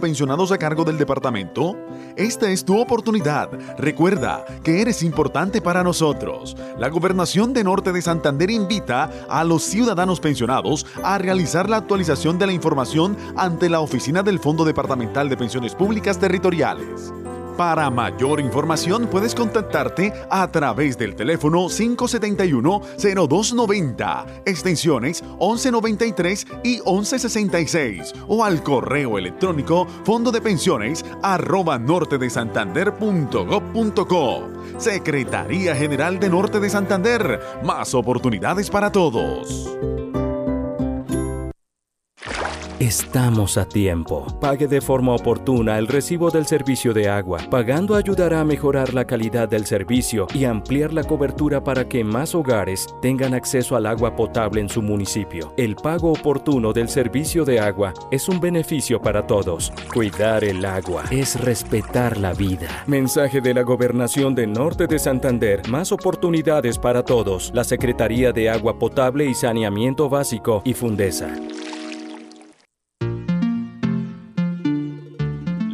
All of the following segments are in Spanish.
pensionados a cargo del departamento? Esta es tu oportunidad. Recuerda que eres importante para nosotros. La Gobernación de Norte de Santander invita a los ciudadanos pensionados a realizar la actualización de la información ante la oficina del Fondo Departamental de Pensiones Públicas Territoriales. Para mayor información puedes contactarte a través del teléfono 571-0290, extensiones 1193 y 1166 o al correo electrónico fondo de pensiones arroba nortedesantander.gov.co. Secretaría General de Norte de Santander, más oportunidades para todos. Estamos a tiempo. Pague de forma oportuna el recibo del servicio de agua. Pagando ayudará a mejorar la calidad del servicio y ampliar la cobertura para que más hogares tengan acceso al agua potable en su municipio. El pago oportuno del servicio de agua es un beneficio para todos. Cuidar el agua es respetar la vida. Mensaje de la Gobernación de Norte de Santander. Más oportunidades para todos. La Secretaría de Agua Potable y Saneamiento Básico y Fundesa.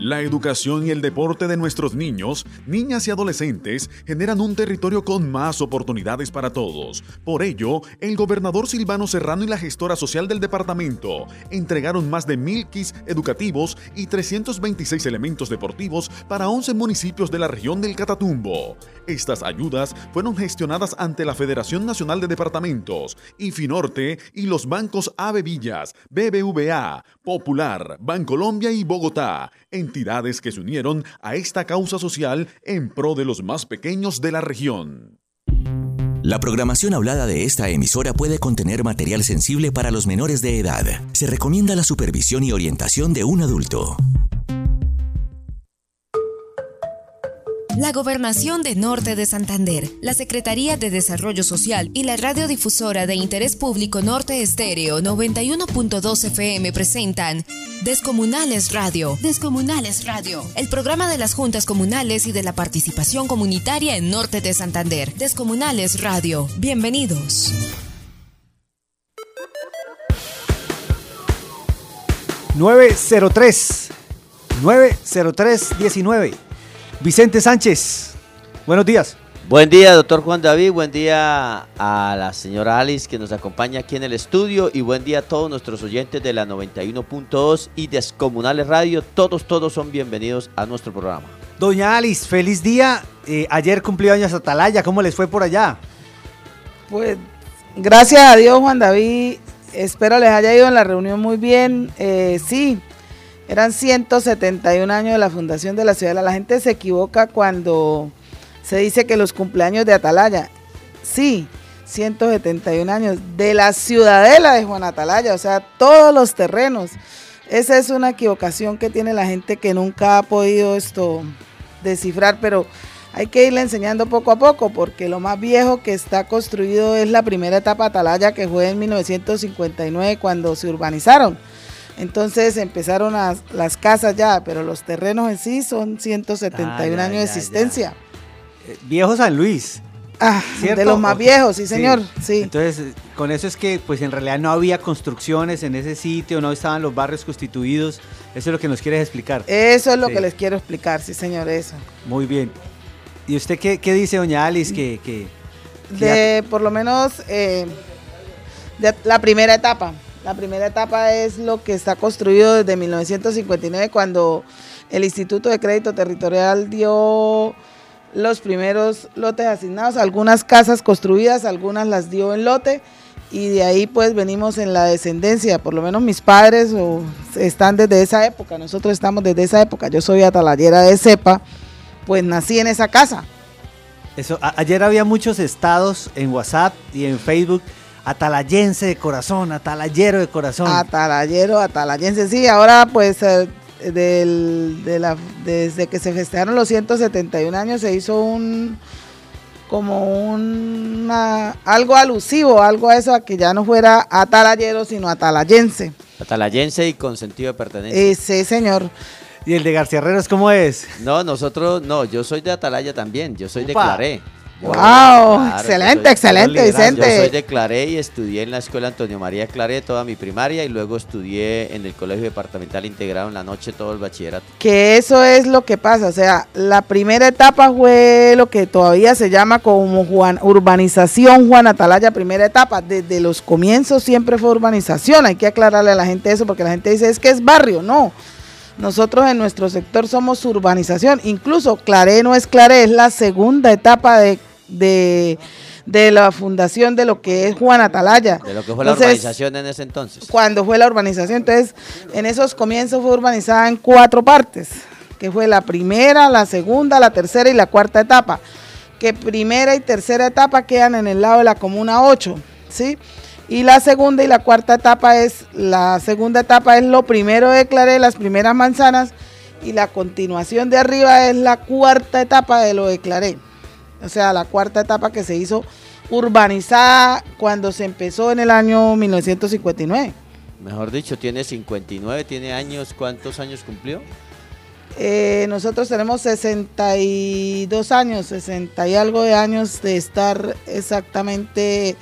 La educación y el deporte de nuestros niños, niñas y adolescentes generan un territorio con más oportunidades para todos. Por ello, el gobernador Silvano Serrano y la gestora social del departamento entregaron más de mil kits educativos y 326 elementos deportivos para 11 municipios de la región del Catatumbo. Estas ayudas fueron gestionadas ante la Federación Nacional de Departamentos, Finorte y los bancos Ave Villas, BBVA, Popular, Bancolombia y Bogotá, entidades que se unieron a esta causa social en pro de los más pequeños de la región. La programación hablada de esta emisora puede contener material sensible para los menores de edad. Se recomienda la supervisión y orientación de un adulto. La Gobernación de Norte de Santander, la Secretaría de Desarrollo Social y la radiodifusora de Interés Público Norte Estéreo 91.2 FM presentan Descomunales Radio. Descomunales Radio, el programa de las juntas comunales y de la participación comunitaria en Norte de Santander. Descomunales Radio. Bienvenidos. ...903... ...903-19... Vicente Sánchez, buenos días. Buen día, doctor Juan David. Buen día a la señora Alice que nos acompaña aquí en el estudio. Y buen día a todos nuestros oyentes de la 91.2 y Descomunales Radio. Todos, todos son bienvenidos a nuestro programa. Doña Alice, feliz día. Eh, ayer cumplió años Atalaya. ¿Cómo les fue por allá? Pues gracias a Dios, Juan David. Espero les haya ido en la reunión muy bien. Eh, sí, eran 171 años de la fundación de la ciudad. La gente se equivoca cuando se dice que los cumpleaños de Atalaya. Sí, 171 años de la ciudadela de Juan Atalaya, o sea, todos los terrenos. Esa es una equivocación que tiene la gente que nunca ha podido esto descifrar, pero hay que irle enseñando poco a poco, porque lo más viejo que está construido es la primera etapa Atalaya, que fue en 1959 cuando se urbanizaron. Entonces empezaron las casas ya, pero los terrenos en sí son 171 ah, años de existencia. Eh, viejo San Luis. Ah, de los más viejos, sí señor, sí. Entonces, con eso es que pues en realidad no había construcciones en ese sitio, no estaban los barrios constituidos. Eso es lo que nos quieres explicar. Eso es lo que les quiero explicar, sí señor, eso. Muy bien. ¿Y usted qué, dice, doña Alice? Que, de por lo menos eh, de la primera etapa. La primera etapa es lo que está construido desde 1959 cuando el Instituto de Crédito Territorial dio los primeros lotes asignados, algunas casas construidas, algunas las dio en lote y de ahí pues venimos en la descendencia, por lo menos mis padres están desde esa época, nosotros estamos desde esa época, yo soy atalayera de cepa, pues nací en esa casa. Ayer había muchos estados en WhatsApp y en Facebook atalayense de corazón, atalayero de corazón. Atalayero, atalayense, sí, ahora pues eh, de la, desde que se festejaron los 171 años se hizo un como un algo alusivo, algo a eso, a que ya no fuera atalayero, sino atalayense. Atalayense y con sentido de pertenencia. Eh, sí, señor. ¿Y el de García Herreros cómo es? No, nosotros, no, yo soy de Atalaya también, yo soy de Claré. Wow, excelente, excelente, Vicente. Yo soy de Claré y estudié en la escuela Antonio María Claré toda mi primaria y luego estudié en el Colegio Departamental Integrado en la noche todo el bachillerato. Que eso es lo que pasa, o sea, la primera etapa fue lo que todavía se llama como Juan, urbanización Juan Atalaya, primera etapa. Desde los comienzos siempre fue urbanización, hay que aclararle a la gente eso porque la gente dice es que es barrio, no. Nosotros en nuestro sector somos urbanización, incluso Claré no es Claré, es la segunda etapa de de, la fundación de lo que es Juan Atalaya. De lo que fue la urbanización en ese entonces. Cuando fue la urbanización, entonces en esos comienzos fue urbanizada en cuatro partes, que fue la primera, la segunda, la tercera y la cuarta etapa, que primera y tercera etapa quedan en el lado de la comuna 8, ¿sí? Y la segunda y la cuarta etapa es, la segunda etapa es lo primero de Claré, las primeras manzanas, y la continuación de arriba es la cuarta etapa de lo de Claré o sea, la cuarta etapa que se hizo urbanizada cuando se empezó en el año 1959. Mejor dicho, tiene 59, tiene años, ¿cuántos años cumplió? Eh, nosotros tenemos 62 años, 60 y algo de años de estar exactamente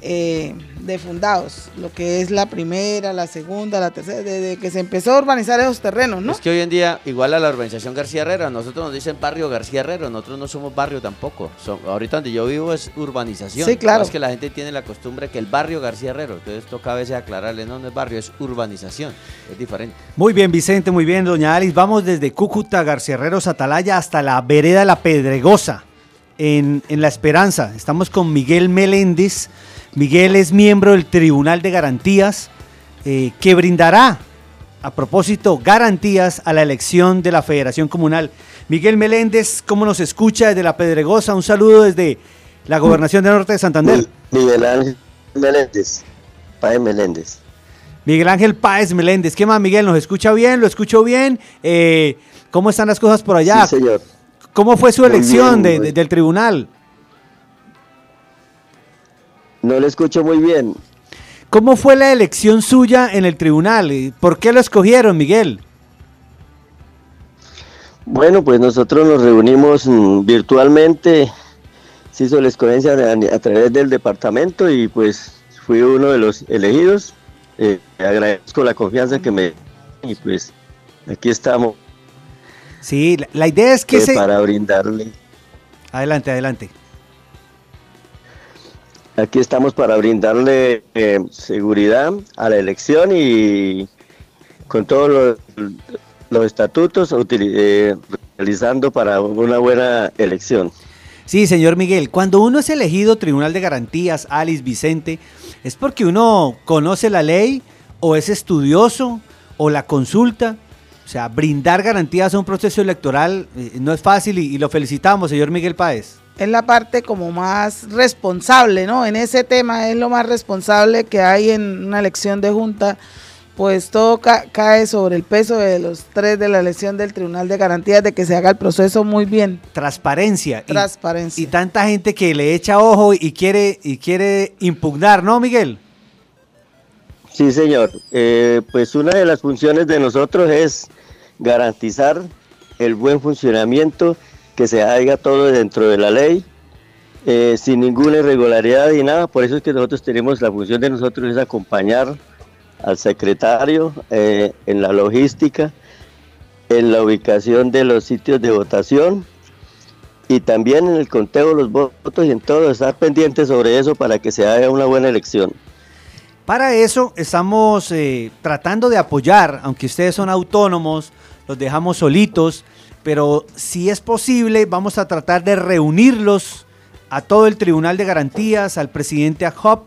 eh, de fundados, lo que es la primera, la segunda, la tercera, desde que se empezó a urbanizar esos terrenos, ¿no? Es que hoy en día, igual a la urbanización García Herrera, nosotros nos dicen barrio García Herrera, nosotros no somos barrio tampoco. ahorita donde yo vivo es urbanización. Sí, claro. Es que la gente tiene la costumbre que el barrio García Herrera, entonces toca a veces aclararle, no, no es barrio, es urbanización, es diferente. Muy bien, Vicente, muy bien, doña Alice. Vamos desde Cúcuta, García Herrero, Atalaya, hasta la vereda La Pedregosa, en, en La Esperanza. Estamos con Miguel Meléndez Miguel es miembro del Tribunal de Garantías eh, que brindará, a propósito, garantías a la elección de la Federación Comunal. Miguel Meléndez, ¿cómo nos escucha desde La Pedregosa? Un saludo desde la Gobernación del Norte de Santander. Miguel Ángel Meléndez, Páez Meléndez. Miguel Ángel Páez Meléndez. ¿Qué más, Miguel? ¿Nos escucha bien? ¿Lo escucho bien? Eh, ¿Cómo están las cosas por allá? Sí, señor. ¿Cómo fue su elección del tribunal? No le escucho muy bien. ¿Cómo fue la elección suya en el tribunal? ¿Por qué lo escogieron, Miguel? Bueno, pues nosotros nos reunimos mm, virtualmente, se hizo la escogencia a, través del departamento y pues fui uno de los elegidos. Eh, agradezco la confianza que me y pues aquí estamos. Sí, la, idea es que se... Para brindarle. Adelante, adelante. Aquí estamos para brindarle eh, seguridad a la elección y con todos los, estatutos eh, realizando para una buena elección. Sí, señor Miguel, cuando uno es elegido Tribunal de Garantías, Alice Vicente, ¿es porque uno conoce la ley o es estudioso o la consulta? O sea, brindar garantías a un proceso electoral eh, no es fácil y, y lo felicitamos, señor Miguel Páez es la parte como más responsable, ¿no? En ese tema es lo más responsable que hay en una elección de junta, pues todo cae sobre el peso de los tres de la elección del Tribunal de Garantías de que se haga el proceso muy bien. Transparencia. Transparencia. Y, tanta gente que le echa ojo y quiere, y quiere impugnar, ¿no, Miguel? Sí, señor. Eh, pues una de las funciones de nosotros es garantizar el buen funcionamiento que se haga todo dentro de la ley, eh, sin ninguna irregularidad y nada. Por eso es que nosotros tenemos la función de nosotros es acompañar al secretario eh, en la logística, en la ubicación de los sitios de votación y también en el conteo de los votos y en todo, estar pendiente sobre eso para que se haga una buena elección. Para eso estamos eh, tratando de apoyar, aunque ustedes son autónomos, los dejamos solitos, pero si es posible, vamos a tratar de reunirlos a todo el Tribunal de Garantías, al presidente AJOP,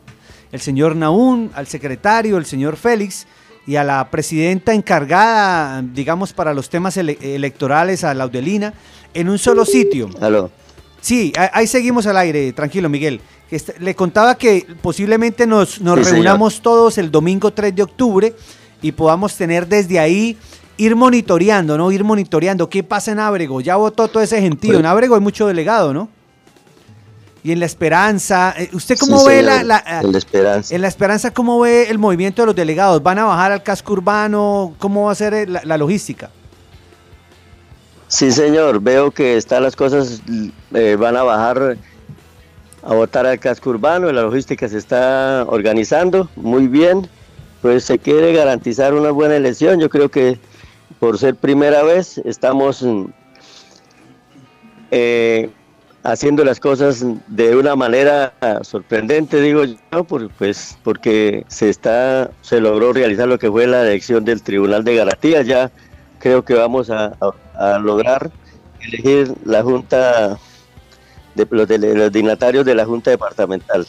el señor Naún, al secretario, el señor Félix, y a la presidenta encargada, digamos, para los temas electorales, a Laudelina, en un solo sitio. Aló. Sí, ahí seguimos al aire, tranquilo, Miguel. Le contaba que posiblemente nos, reunamos todos el domingo 3 de octubre y podamos tener desde ahí ir monitoreando, ¿no? Ir monitoreando qué pasa en Ábrego. Ya votó todo ese gentío. En Ábrego hay mucho delegado, ¿no? Y en La Esperanza, eh, ¿usted cómo ve la, en la Esperanza? En La Esperanza, ¿cómo ve el movimiento de los delegados? ¿Van a bajar al casco urbano? ¿Cómo va a ser la, logística? Sí, señor, veo que están las cosas, eh, van a bajar a votar al casco urbano, la logística se está organizando muy bien, pues se quiere garantizar una buena elección, yo creo que por ser primera vez estamos eh, haciendo las cosas de una manera sorprendente, digo yo, pues porque se está, se logró realizar lo que fue la elección del Tribunal de Garantía. Ya creo que vamos a, lograr elegir la Junta de los, de los dignatarios de la Junta Departamental.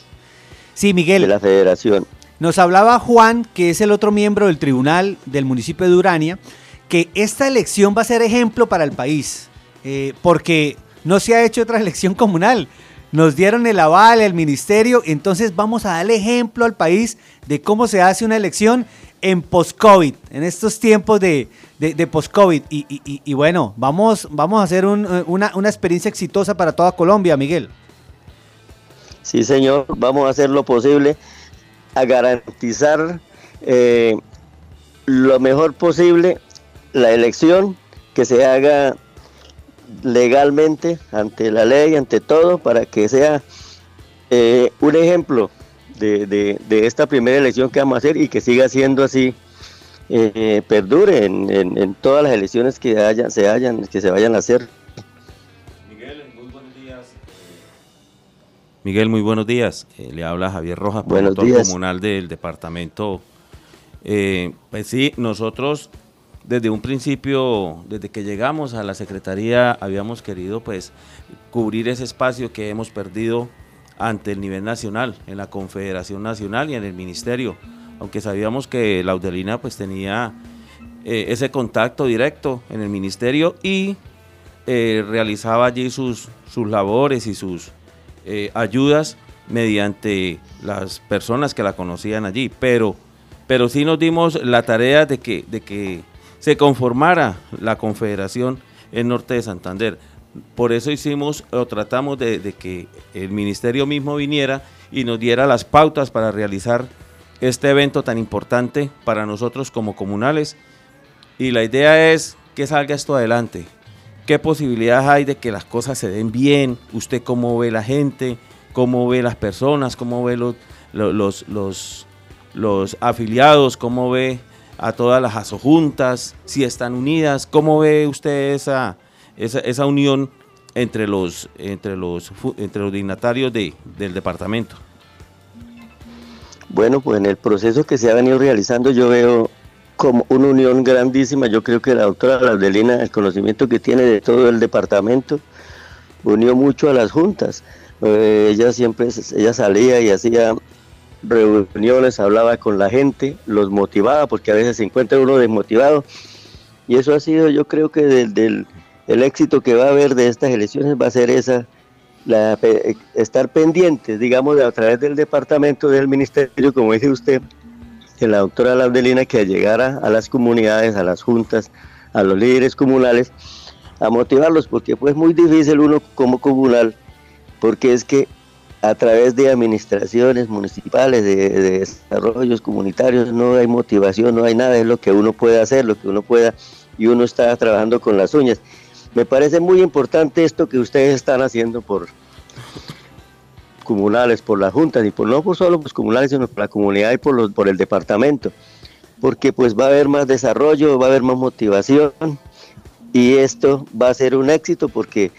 Sí, Miguel. De la Federación. Nos hablaba Juan, que es el otro miembro del tribunal del municipio de Urania, que esta elección va a ser ejemplo para el país, eh, porque no se ha hecho otra elección comunal. Nos dieron el aval, el ministerio, entonces vamos a darle ejemplo al país de cómo se hace una elección en post-COVID, en estos tiempos de, post-COVID. Y, bueno, vamos, vamos a hacer eh, una, experiencia exitosa para toda Colombia, Miguel. Sí, señor, vamos a hacer lo posible a garantizar eh, lo mejor posible la elección, que se haga legalmente ante la ley, ante todo, para que sea eh, un ejemplo de, esta primera elección que vamos a hacer y que siga siendo así, eh, perdure en, todas las elecciones que haya, se hayan, que se vayan a hacer. Miguel, muy buenos días. Miguel, muy buenos días. Eh, le habla Javier Rojas, promotor comunal del departamento. pues sí, nosotros desde un principio, desde que llegamos a la Secretaría, habíamos querido pues cubrir ese espacio que hemos perdido ante el nivel nacional, en la Confederación Nacional y en el Ministerio, aunque sabíamos que la Audelina pues tenía eh, ese contacto directo en el Ministerio y eh, realizaba allí sus, sus labores y sus eh, ayudas mediante las personas que la conocían allí, pero, pero sí nos dimos la tarea de que, de que se conformara la Confederación en Norte de Santander. Por eso hicimos o tratamos de, que el ministerio mismo viniera y nos diera las pautas para realizar este evento tan importante para nosotros como comunales. Y la idea es que salga esto adelante. ¿Qué posibilidades hay de que las cosas se den bien? ¿Usted cómo ve la gente? ¿Cómo ve las personas? ¿Cómo ve los, los, los, los afiliados? ¿Cómo ve a todas las asojuntas, si están unidas, ¿cómo ve usted esa, esa, unión entre los, entre los, entre los dignatarios de, del departamento? Bueno, pues en el proceso que se ha venido realizando yo veo como una unión grandísima. Yo creo que la doctora Laudelina, el conocimiento que tiene de todo el departamento, unió mucho a las juntas. Eh, ella siempre ella salía y hacía reuniones, hablaba con la gente, los motivaba, porque a veces se encuentra uno desmotivado. Y eso ha sido, yo creo que del, el éxito que va a haber de estas elecciones va a ser esa, estar pendientes, digamos, a través del departamento del ministerio, como dice usted, que la doctora Laudelina, que llegara a las comunidades, a las juntas, a los líderes comunales, a motivarlos, porque pues muy difícil uno como comunal, porque es que a través de administraciones municipales, de, desarrollos comunitarios, no hay motivación, no hay nada, es lo que uno puede hacer, lo que uno pueda, y uno está trabajando con las uñas. Me parece muy importante esto que ustedes están haciendo por comunales, por las juntas, y por no por solo los comunales, sino por la comunidad y por, los, por el departamento, porque pues va a haber más desarrollo, va a haber más motivación, y esto va a ser un éxito porque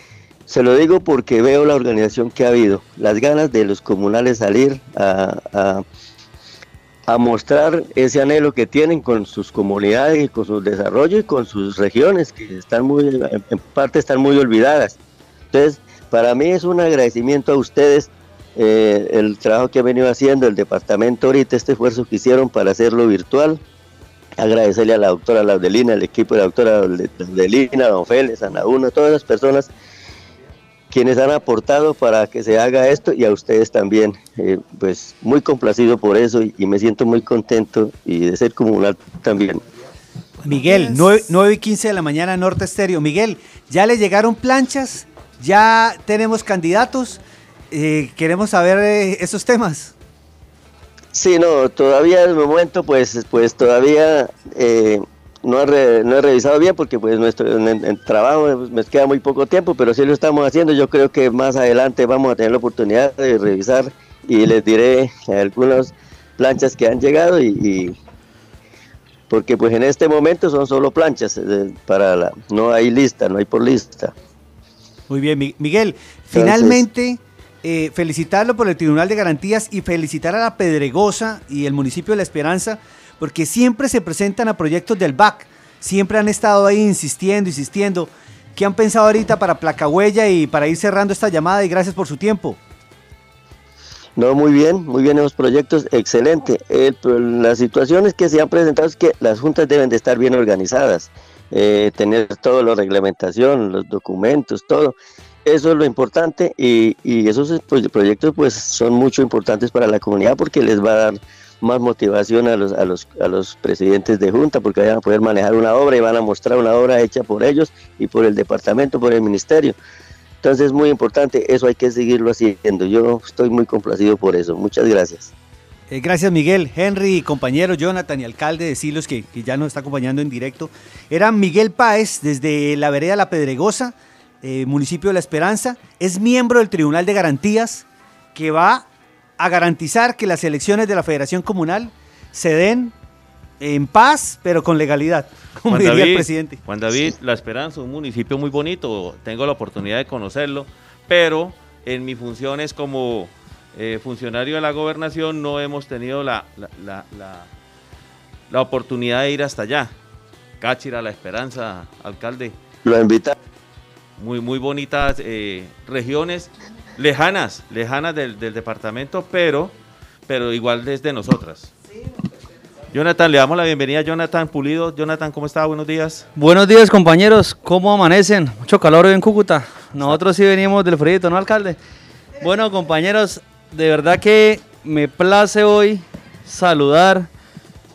se lo digo porque veo la organización que ha habido, las ganas de los comunales salir a, mostrar ese anhelo que tienen con sus comunidades y con su desarrollo y con sus regiones que están muy, en parte están muy olvidadas. Entonces, para mí es un agradecimiento a ustedes eh, el trabajo que ha venido haciendo el departamento ahorita, este esfuerzo que hicieron para hacerlo virtual. Agradecerle a la doctora Laudelina, al equipo de la doctora Laudelina, a don Félix, a Nauna, a todas las personas quienes han aportado para que se haga esto y a ustedes también. Eh, pues muy complacido por eso y, me siento muy contento y de ser comunal también. Miguel, 9, y 15 de la mañana, Norte Estéreo. Miguel, ¿ya le llegaron planchas? ¿Ya tenemos candidatos? Eh, queremos saber eh, esos temas. Sí, no, todavía el momento, pues, pues todavía no he, no he revisado bien porque pues nuestro en, trabajo pues, me queda muy poco tiempo, pero sí lo estamos haciendo. Yo creo que más adelante vamos a tener la oportunidad de revisar y les diré algunas planchas que han llegado y, porque pues en este momento son solo planchas eh, para la no hay lista, no hay por lista. Muy bien, Miguel. Finalmente eh, felicitarlo por el Tribunal de Garantías y felicitar a la Pedregosa y el municipio de La Esperanza porque siempre se presentan a proyectos del BAC, siempre han estado ahí insistiendo, insistiendo. ¿Qué han pensado ahorita para Placahuella y para ir cerrando esta llamada? Y gracias por su tiempo. No, muy bien, muy bien esos proyectos, excelente. las situaciones que se han presentado es que las juntas deben de estar bien organizadas, eh, tener toda la reglamentación, los documentos, todo. Eso es lo importante y, y esos proyectos pues son mucho importantes para la comunidad porque les va a dar más motivación a los, a los, a los presidentes de junta porque van a poder manejar una obra y van a mostrar una obra hecha por ellos y por el departamento, por el ministerio. Entonces es muy importante, eso hay que seguirlo haciendo. Yo estoy muy complacido por eso. Muchas gracias. Eh, gracias Miguel, Henry, compañero Jonathan y alcalde de Silos que, que, ya nos está acompañando en directo. Era Miguel Páez desde la vereda La Pedregosa, eh, municipio de La Esperanza. Es miembro del Tribunal de Garantías que va a garantizar que las elecciones de la Federación Comunal se den en paz, pero con legalidad, como diría el presidente. Juan David, La Esperanza, un municipio muy bonito, tengo la oportunidad de conocerlo, pero en mi función es como eh, funcionario de la gobernación no hemos tenido la, la, la, oportunidad de ir hasta allá. Cáchira, La Esperanza, alcalde. Lo invita. Muy, muy bonitas eh, regiones lejanas, lejanas del, departamento, pero, pero igual desde nosotras. Jonathan, le damos la bienvenida a Jonathan Pulido. Jonathan, ¿cómo está? Buenos días. Buenos días, compañeros. ¿Cómo amanecen? Mucho calor hoy en Cúcuta. Nosotros sí venimos del frío, ¿no, alcalde? Bueno, compañeros, de verdad que me place hoy saludar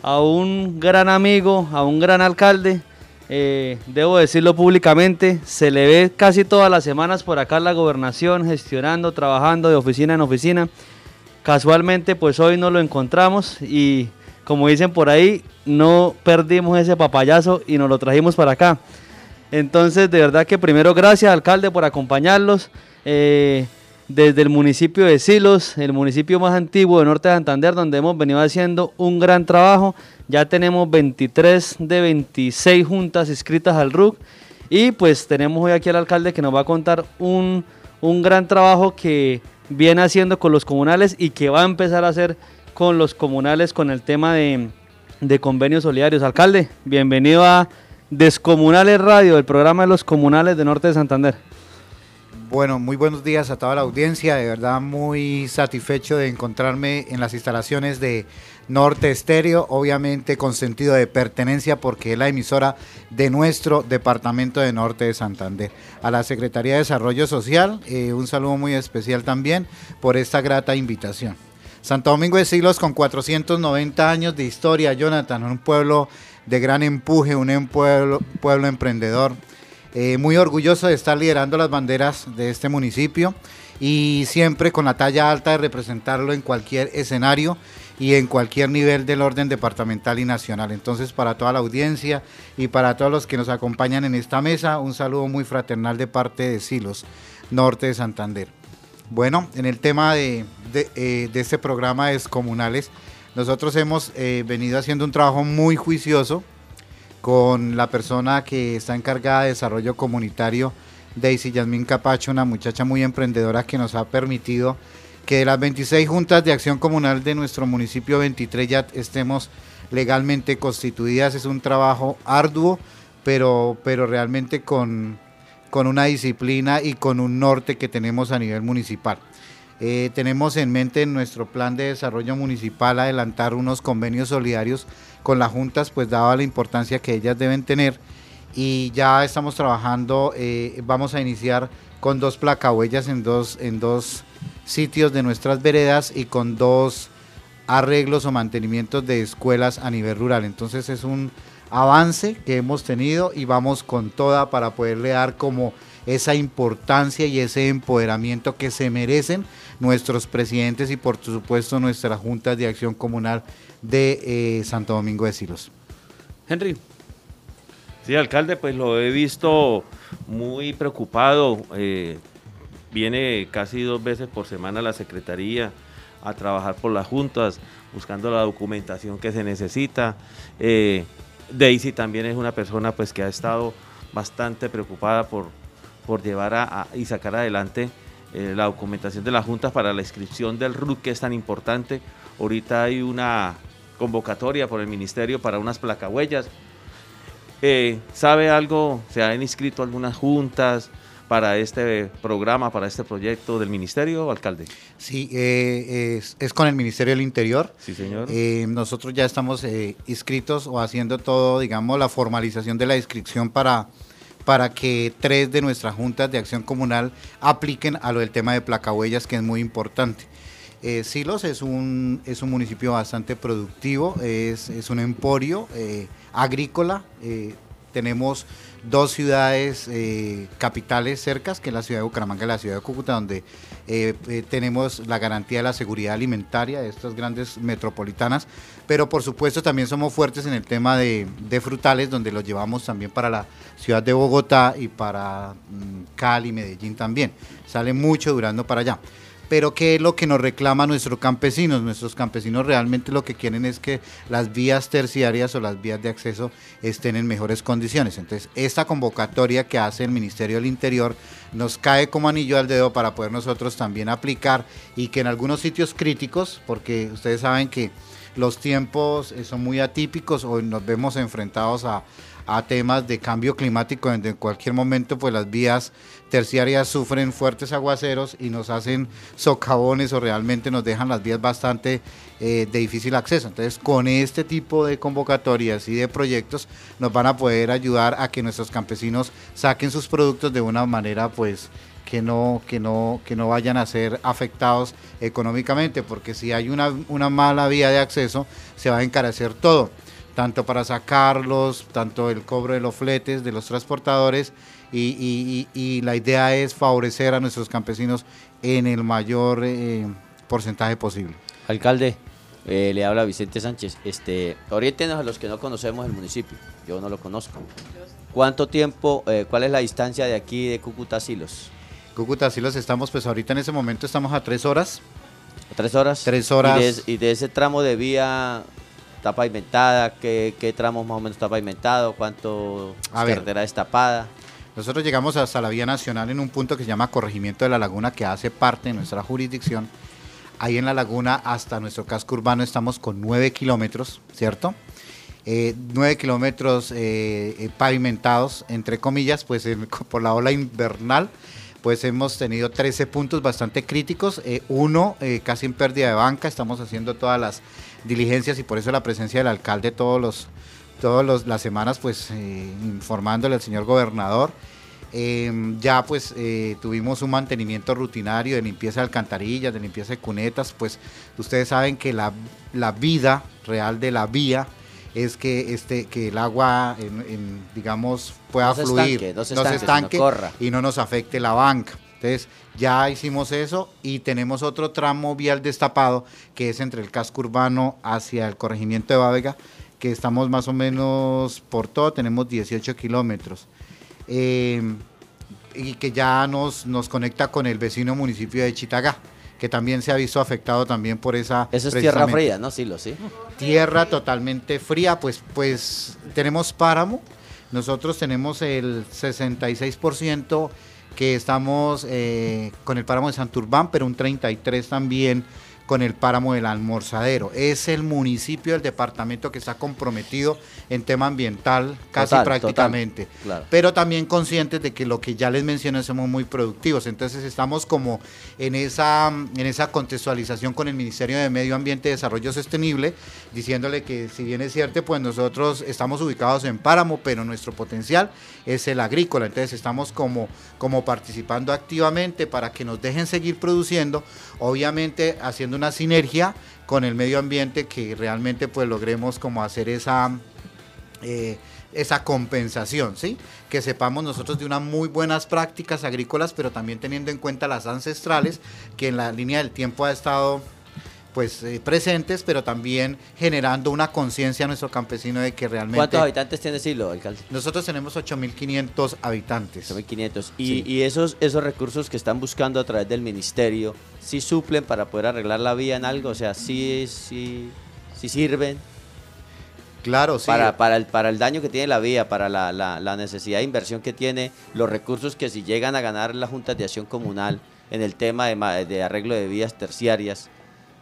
a un gran amigo, a un gran alcalde, eh, debo decirlo públicamente, se le ve casi todas las semanas por acá la gobernación, gestionando, trabajando de oficina en oficina. Casualmente, pues hoy no lo encontramos y como dicen por ahí, no perdimos ese papayazo y nos lo trajimos para acá. Entonces, de verdad que primero gracias, alcalde, por acompañarlos. Eh, desde el municipio de Silos, el municipio más antiguo de Norte de Santander, donde hemos venido haciendo un gran trabajo. Ya tenemos 23 de 26 juntas inscritas al RUC y pues tenemos hoy aquí al alcalde que nos va a contar un, gran trabajo que viene haciendo con los comunales y que va a empezar a hacer con los comunales con el tema de, de convenios solidarios. Alcalde, bienvenido a Descomunales Radio, el programa de los comunales de Norte de Santander. Bueno, muy buenos días a toda la audiencia. De verdad, muy satisfecho de encontrarme en las instalaciones de Norte Estéreo, obviamente con sentido de pertenencia porque es la emisora de nuestro departamento de Norte de Santander. A la Secretaría de Desarrollo Social, eh, un saludo muy especial también por esta grata invitación. Santo Domingo de Siglos con 490 años de historia, Jonathan, un pueblo de gran empuje, un pueblo, pueblo emprendedor eh, muy orgulloso de estar liderando las banderas de este municipio y siempre con la talla alta de representarlo en cualquier escenario y en cualquier nivel del orden departamental y nacional. Entonces, para toda la audiencia y para todos los que nos acompañan en esta mesa, un saludo muy fraternal de parte de Silos, Norte de Santander. Bueno, en el tema de, eh, este programa de Comunales, nosotros hemos eh, venido haciendo un trabajo muy juicioso con la persona que está encargada de desarrollo comunitario, Daisy Yasmin Capacho, una muchacha muy emprendedora que nos ha permitido que de las 26 juntas de acción comunal de nuestro municipio 23 ya estemos legalmente constituidas. Es un trabajo arduo, pero, pero realmente con, con una disciplina y con un norte que tenemos a nivel municipal. Eh, tenemos en mente en nuestro plan de desarrollo municipal adelantar unos convenios solidarios con las juntas, pues daba la importancia que ellas deben tener. Y ya estamos trabajando, eh, vamos a iniciar con dos placahuellas en dos, en dos sitios de nuestras veredas y con dos arreglos o mantenimientos de escuelas a nivel rural. Entonces es un avance que hemos tenido y vamos con toda para poderle dar como esa importancia y ese empoderamiento que se merecen nuestros presidentes y por supuesto nuestras juntas de acción comunal de eh, Santo Domingo de Silos. Henry. Sí, alcalde, pues lo he visto muy preocupado. eh, viene casi dos veces por semana a la Secretaría a trabajar por las juntas, buscando la documentación que se necesita. Eh, Daisy también es una persona pues que ha estado bastante preocupada por, por llevar a, y sacar adelante eh, la documentación de las juntas para la inscripción del RUC que es tan importante. Ahorita hay una convocatoria por el ministerio para unas placahuellas. Eh, ¿Sabe algo? ¿Se han inscrito algunas juntas para este programa, para este proyecto del ministerio, alcalde? Sí, eh, es, es con el Ministerio del Interior. Sí, señor. Eh, nosotros ya estamos inscritos o haciendo todo, digamos, la formalización de la inscripción para, para que tres de nuestras juntas de acción comunal apliquen a lo del tema de placahuellas, que es muy importante. Eh, Silos es un, es un municipio bastante productivo, es, es un emporio eh, agrícola. eh, tenemos dos ciudades capitales cercas, que es la ciudad de Bucaramanga y la ciudad de Cúcuta, donde tenemos la garantía de la seguridad alimentaria de estas grandes metropolitanas, pero por supuesto también somos fuertes en el tema de, de frutales, donde los llevamos también para la ciudad de Bogotá y para mm, Cali, Medellín también. Sale mucho durando para allá. Pero ¿qué es lo que nos reclama nuestros campesinos? Nuestros campesinos realmente lo que quieren es que las vías terciarias o las vías de acceso estén en mejores condiciones. Entonces, esta convocatoria que hace el Ministerio del Interior nos cae como anillo al dedo para poder nosotros también aplicar y que en algunos sitios críticos, porque ustedes saben que los tiempos eh, son muy atípicos o nos vemos enfrentados a, a temas de cambio climático, donde en cualquier momento pues las vías terciarias sufren fuertes aguaceros y nos hacen socavones o realmente nos dejan las vías bastante eh, de difícil acceso. Entonces, con este tipo de convocatorias y de proyectos nos van a poder ayudar a que nuestros campesinos saquen sus productos de una manera pues que no, que no, que no vayan a ser afectados económicamente, porque si hay una, una mala vía de acceso, se va a encarecer todo, tanto para sacarlos, tanto el cobro de los fletes de los transportadores, y, y- y- y la idea es favorecer a nuestros campesinos en el mayor eh, porcentaje posible. Alcalde, eh, le habla Vicente Sánchez. Este, oriéntenos a los que no conocemos el municipio. Yo no lo conozco. ¿Cuánto tiempo, eh, cuál es la distancia de aquí de Cúcuta Silos? Cúcuta, sí los estamos, pues ahorita en ese momento estamos a tres horas. ¿A ¿Tres horas? Tres horas. ¿Y de, y de ese tramo de vía está pavimentada? ¿Qué, qué tramos más o menos está pavimentado? ¿Cuánto A ver. destapada? Nosotros llegamos hasta la vía nacional en un punto que se llama Corregimiento de la Laguna, que hace parte de nuestra jurisdicción. Ahí en la laguna hasta nuestro casco urbano estamos con 9 kilómetros, ¿cierto? Eh, 9 kilómetros eh, eh, pavimentados, entre comillas, pues por la ola invernal, pues hemos tenido 13 puntos bastante críticos, eh, uno casi en pérdida de banca, estamos haciendo todas las diligencias y por eso la presencia del alcalde todos los, todas las semanas, pues eh, informándole al señor gobernador. Eh, ya pues eh, tuvimos un mantenimiento rutinario de limpieza de alcantarillas, de limpieza de cunetas, pues ustedes saben que la, la vida real de la vía es que este que el agua en- en, digamos pueda No fluir, estanque, no se estanque, corra. y no nos afecte la banca. Entonces, ya hicimos eso y tenemos otro tramo vial destapado que es entre el casco urbano hacia el corregimiento de Bávega, que estamos más o menos por todo, tenemos 18 kilómetros. Eh, y que ya nos, nos conecta con el vecino municipio de Chitagá, que también se ha visto afectado también por esa... Eso es tierra fría, ¿no? Silos, ¿sí? tierra totalmente fría, pues, pues tenemos páramo. Nosotros tenemos el 66% que estamos eh, con el páramo de Santurbán, pero un 33% también con el páramo del Almorzadero. Es el municipio del departamento que está comprometido en tema ambiental casi Total, prácticamente. total, claro. Pero también conscientes de que lo que ya les mencioné somos muy productivos. Entonces estamos como en esa, en esa contextualización con el Ministerio de Medio Ambiente y Desarrollo Sostenible, diciéndole que si bien es cierto, pues nosotros estamos ubicados en páramo, pero nuestro potencial es el agrícola. Entonces estamos como, como participando activamente para que nos dejen seguir produciendo, obviamente haciendo una sinergia con el medio ambiente que realmente pues logremos como hacer esa eh, esa compensación, ¿sí? Que sepamos nosotros de unas muy buenas prácticas agrícolas, pero también teniendo en cuenta las ancestrales, que en la línea del tiempo ha estado pues eh, presentes, pero también generando una conciencia a nuestro campesino de que realmente... ¿Cuántos habitantes tiene Silo, alcalde? Nosotros tenemos 8.500 habitantes. 8.500. Y, y esos, esos recursos que están buscando a través del ministerio, ¿sí suplen para poder arreglar la vía en algo? O sea, ¿sí, sí, sí sirven? Claro, sí. Para, para, el, para el daño que tiene la vía, para la, la, la necesidad de inversión que tiene, los recursos que si llegan a ganar las juntas de acción comunal en el tema de, de arreglo de vías terciarias,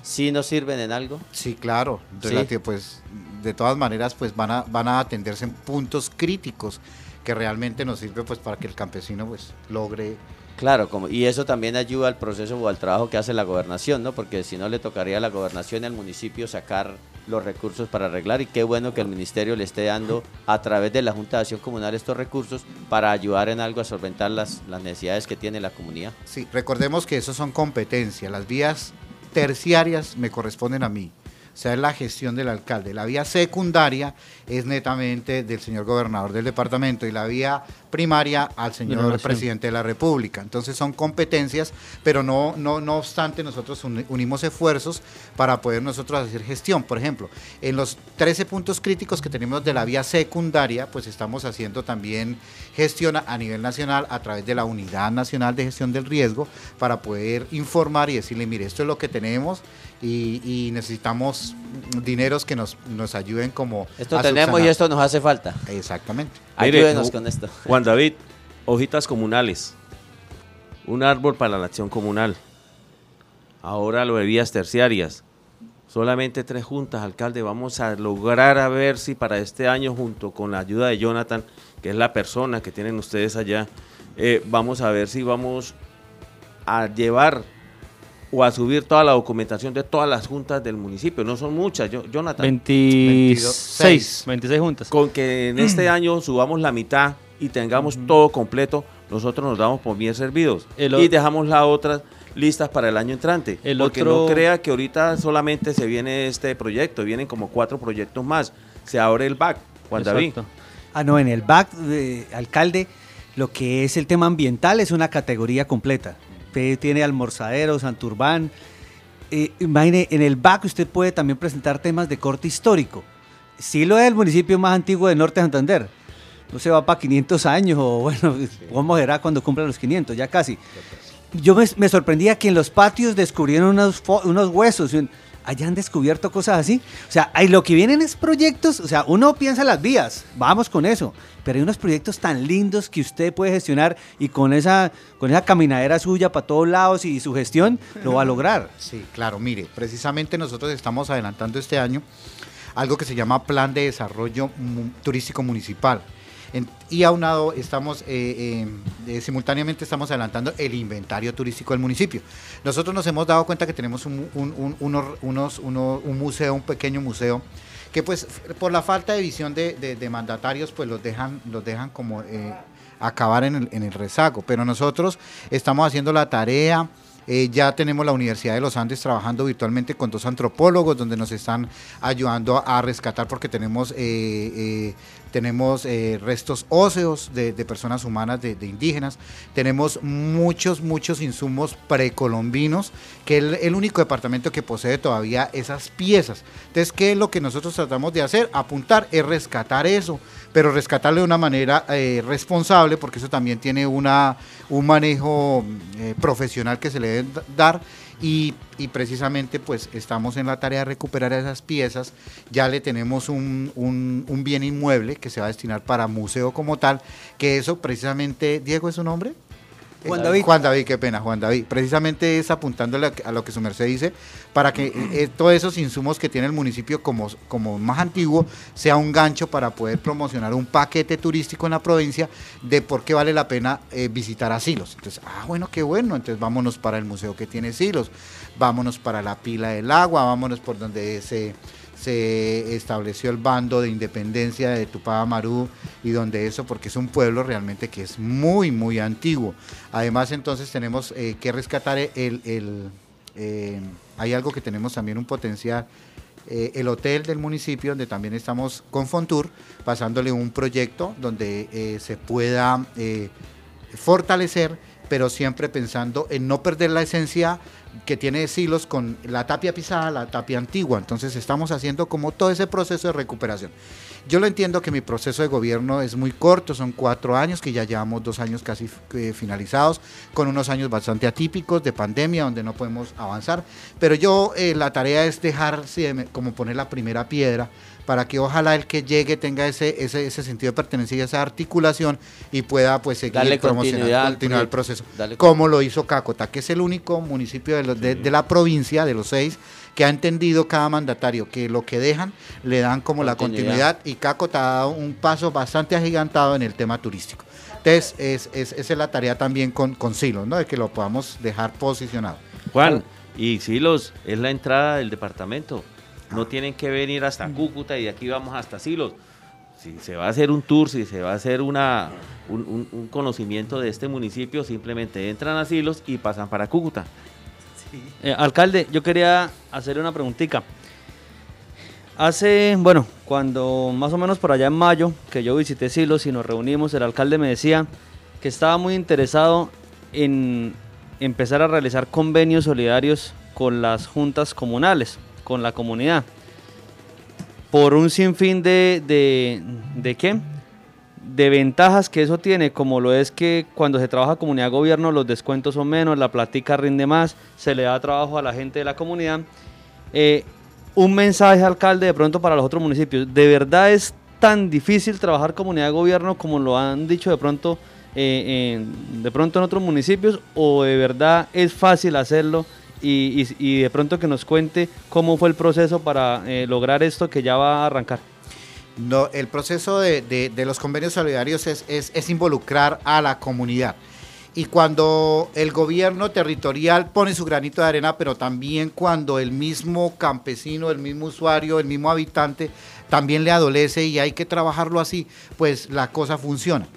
¿sí nos sirven en algo? Sí, claro. Sí. Pues de todas maneras, pues van a, van a atenderse en puntos críticos que realmente nos sirve pues para que el campesino pues logre Claro, como, y eso también ayuda al proceso o al trabajo que hace la gobernación, ¿no? Porque si no le tocaría a la gobernación y al municipio sacar los recursos para arreglar y qué bueno que el ministerio le esté dando a través de la Junta de Acción Comunal estos recursos para ayudar en algo a solventar las, las necesidades que tiene la comunidad. Sí, recordemos que eso son competencias. Las vías terciarias me corresponden a mí. O sea, es la gestión del alcalde. La vía secundaria es netamente del señor gobernador del departamento y la vía primaria al señor presidente de la República. Entonces son competencias, pero no, no, no obstante nosotros uni- unimos esfuerzos para poder nosotros hacer gestión. Por ejemplo, en los 13 puntos críticos que tenemos de la vía secundaria, pues estamos haciendo también gestión a- nivel nacional a través de la Unidad Nacional de Gestión del Riesgo para poder informar y decirle, mire, esto es lo que tenemos y, y necesitamos dineros que nos, nos ayuden como... Esto a tenemos y subsanar". esto nos hace falta. Exactamente. Ayúdenos con esto. Juan David, hojitas comunales. Un árbol para la acción comunal. Ahora lo de vías terciarias. Solamente tres juntas, alcalde. Vamos a lograr a ver si para este año, junto con la ayuda de Jonathan, que es la persona que tienen ustedes allá, eh, vamos a ver si vamos a llevar o a subir toda la documentación de todas las juntas del municipio. No son muchas, yo- Jonathan. 26, 26 juntas. Con que en este año subamos la mitad y tengamos todo completo, nosotros nos damos por bien servidos. El y dejamos las otras listas para el año entrante. El porque otro- no crea que ahorita solamente se viene este proyecto, vienen como cuatro proyectos más. Se abre el back, Juan David. Ah, no, en el BAC, eh, alcalde, lo que es el tema ambiental es una categoría completa. Usted tiene almorzadero, Santurbán. Eh, imagine, en el BAC usted puede también presentar temas de corte histórico. Sí lo es el municipio más antiguo de Norte de Santander. No se va para 500 años o bueno, ¿cómo será cuando cumpla los 500? Ya casi. Yo me, me sorprendía que en los patios descubrieron unos, unos huesos. un- Hayan descubierto cosas así. O sea, lo que vienen es proyectos. O sea, uno piensa las vías, vamos con eso. Pero hay unos proyectos tan lindos que usted puede gestionar y con esa, con esa caminadera suya para todos lados y su gestión lo va a lograr. Sí, claro, mire, precisamente nosotros estamos adelantando este año algo que se llama Plan de Desarrollo Turístico Municipal. Y aunado estamos, eh, eh, eh, simultáneamente estamos adelantando el inventario turístico del municipio. Nosotros nos hemos dado cuenta que tenemos un, un- un- unos, unos- uno- un museo, un pequeño museo, que pues por la falta de visión de, de- mandatarios, pues los dejan, los dejan como eh, acabar en el, en el rezago. Pero nosotros estamos haciendo la tarea. eh, ya tenemos la Universidad de los Andes trabajando virtualmente con dos antropólogos donde nos están ayudando a rescatar porque tenemos, tenemos eh, restos óseos de, personas humanas, de, indígenas. Tenemos muchos, muchos insumos precolombinos, que es el, el único departamento que posee todavía esas piezas. Entonces, ¿qué es lo que nosotros tratamos de hacer? Apuntar, es rescatar eso, pero rescatarlo de una manera eh, responsable, porque eso también tiene una, un manejo eh, profesional que se le debe dar. Y, y precisamente pues estamos en la tarea de recuperar esas piezas. Ya le tenemos un, un- un bien inmueble que se va a destinar para museo como tal, que eso precisamente, Diego es su nombre. Juan Eh, David. Juan David, qué pena, Juan David. Precisamente es apuntándole a lo que su merced dice, para que eh, eh, todos esos insumos que tiene el municipio como, como más antiguo sea un gancho para poder promocionar un paquete turístico en la provincia de por qué vale la pena eh, visitar a Silos. Entonces, ah, bueno, qué bueno, entonces vámonos para el museo que tiene Silos, vámonos para la pila del agua, vámonos por donde se se estableció el bando de independencia de Tupá Amaru y donde eso, porque es un pueblo realmente que es muy, muy antiguo. Además, entonces tenemos que rescatar el, eh, hay algo que tenemos también un potencial, eh, el hotel del municipio, donde también estamos con Fontur, pasándole un proyecto donde eh, se pueda fortalecer, pero siempre pensando en no perder la esencia que tiene silos con la tapia pisada, la tapia antigua. Entonces estamos haciendo como todo ese proceso de recuperación. Yo lo entiendo que mi proceso de gobierno es muy corto, son cuatro años, que ya llevamos dos años casi eh, finalizados, con unos años bastante atípicos de pandemia, donde no podemos avanzar. Pero yo, eh, la tarea es dejar, como poner la primera piedra, para que ojalá el que llegue tenga ese, ese, ese sentido de pertenencia y esa articulación y pueda pues seguir Darle promocionando, continuar el proceso. como lo hizo Cácota, que es el único municipio de, de la provincia, de los seis, que ha entendido cada mandatario que lo que dejan le dan como la continuidad y Caco ha dado un paso bastante agigantado en el tema turístico. Entonces, es, es, esa es la tarea también con, con Silos, ¿no? De que lo podamos dejar posicionado. Juan, y Silos es la entrada del departamento. No tienen que venir hasta Cúcuta y de aquí vamos hasta Silos. Si se va a hacer un tour, si se va a hacer una, un, conocimiento de este municipio, simplemente entran a Silos y pasan para Cúcuta. Eh, alcalde, yo quería hacerle una preguntita. Hace, bueno, cuando más o menos por allá en mayo, que yo visité Silos y nos reunimos, el alcalde me decía que estaba muy interesado en empezar a realizar convenios solidarios con las juntas comunales, con la comunidad, por un sinfín de, de, qué? de ventajas que eso tiene, como lo es que cuando se trabaja comunidad-gobierno los descuentos son menos, la platica rinde más, se le da trabajo a la gente de la comunidad. Eh, un mensaje, alcalde, de pronto para los otros municipios. ¿De verdad es tan difícil trabajar comunidad-gobierno como lo han dicho de pronto, eh, de pronto en otros municipios? ¿O de verdad es fácil hacerlo? Y, de pronto que nos cuente cómo fue el proceso para eh, lograr esto que ya va a arrancar. No, el proceso de, los convenios solidarios es, es, involucrar a la comunidad. Y cuando el gobierno territorial pone su granito de arena, pero también cuando el mismo campesino, el mismo usuario, el mismo habitante también le adolece y hay que trabajarlo así, pues la cosa funciona.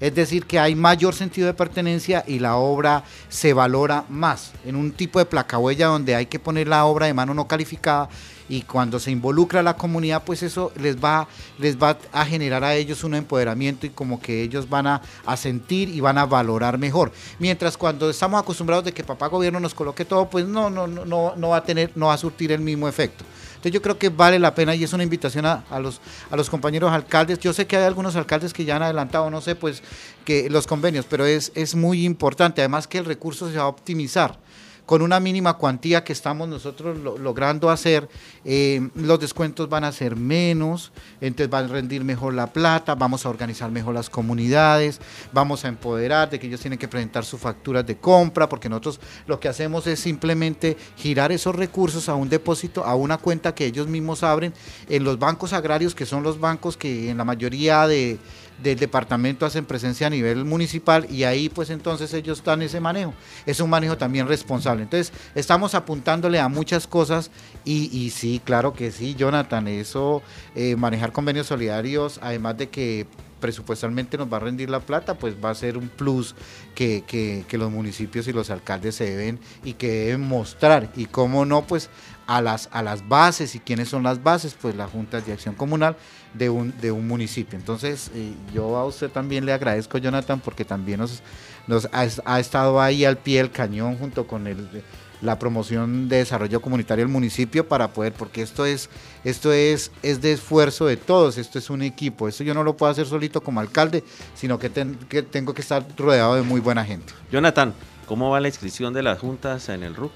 Es decir, que hay mayor sentido de pertenencia y la obra se valora más. En un tipo de placahuella donde hay que poner la obra de mano no calificada, y cuando se involucra la comunidad, pues eso les va, les va a generar a ellos un empoderamiento y como que ellos van a, sentir y van a valorar mejor. Mientras cuando estamos acostumbrados de que papá gobierno nos coloque todo, pues no, no, no, no va a tener, no va a surtir el mismo efecto. Entonces yo creo que vale la pena y es una invitación a, los, a los compañeros alcaldes. Yo sé que hay algunos alcaldes que ya han adelantado, no sé, pues que los convenios, pero es, es muy importante. Además que el recurso se va a optimizar con una mínima cuantía que estamos nosotros logrando hacer, eh, los descuentos van a ser menos, entonces va a rendir mejor la plata, vamos a organizar mejor las comunidades, vamos a empoderar de que ellos tienen que presentar sus facturas de compra, porque nosotros lo que hacemos es simplemente girar esos recursos a un depósito, a una cuenta que ellos mismos abren en los bancos agrarios, que son los bancos que en la mayoría de del departamento hacen presencia a nivel municipal y ahí pues entonces ellos están ese manejo. Es un manejo también responsable. Entonces estamos apuntándole a muchas cosas y, sí, claro que sí, Jonathan, eso, eh, manejar convenios solidarios, además de que presupuestalmente nos va a rendir la plata, pues va a ser un plus que, que, que, los municipios y los alcaldes se deben y que deben mostrar. Y cómo no, pues a las, a las bases y quiénes son las bases, pues las juntas de acción comunal de un, de un municipio. Entonces, eh, yo a usted también le agradezco, Jonathan, porque también nos, nos ha, estado ahí al pie del cañón junto con el, la promoción de desarrollo comunitario del municipio para poder, porque esto es, esto es, es de esfuerzo de todos, esto es un equipo, esto yo no lo puedo hacer solito como alcalde, sino que, que tengo que estar rodeado de muy buena gente. Jonathan, ¿cómo va la inscripción de las juntas en el RUC?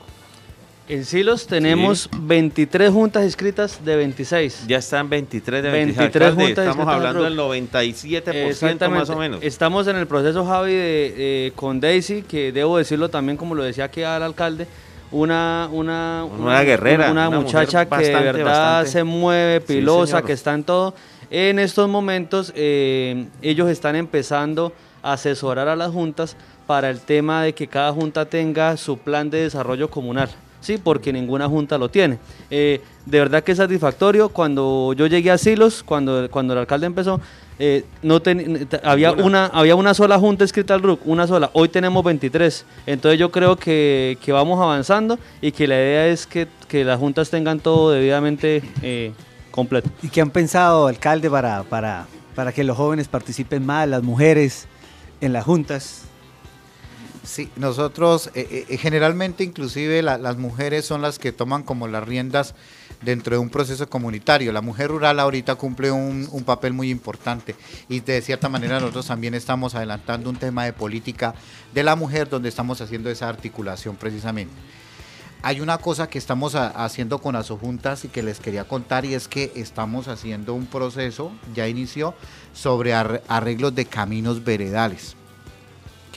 En Silos tenemos 23 juntas inscritas de 26. Ya están 23 de 26. 23 juntas Estamos hablando del 97% más o menos. Estamos en el proceso, Javi, de, con Daisy, que debo decirlo también, como lo decía aquí al alcalde, una, una, una, guerrera. Una, muchacha que de verdad se mueve, pilosa, que está en todo. En estos momentos eh, ellos están empezando a asesorar a las juntas para el tema de que cada junta tenga su plan de desarrollo comunal. ¿Sí? porque ninguna junta lo tiene. Eh, de verdad que es satisfactorio. Cuando yo llegué a Silos, cuando, cuando el alcalde empezó, eh, no había, una, había una sola junta escrita al RUC, una sola. Hoy tenemos 23. Entonces yo creo que, que vamos avanzando y que la idea es que, que las juntas tengan todo debidamente eh, completo. ¿Y qué han pensado, alcalde, para, para, para que los jóvenes participen más, las mujeres, en las juntas? Sí, nosotros eh, eh, generalmente inclusive la- las mujeres son las que toman como las riendas dentro de un proceso comunitario. La mujer rural ahorita cumple un, papel muy importante y de cierta manera nosotros también estamos adelantando un tema de política de la mujer donde estamos haciendo esa articulación precisamente. Hay una cosa que estamos haciendo con Asojuntas y que les quería contar y es que estamos haciendo un proceso, ya inició, sobre ar- arreglos de caminos veredales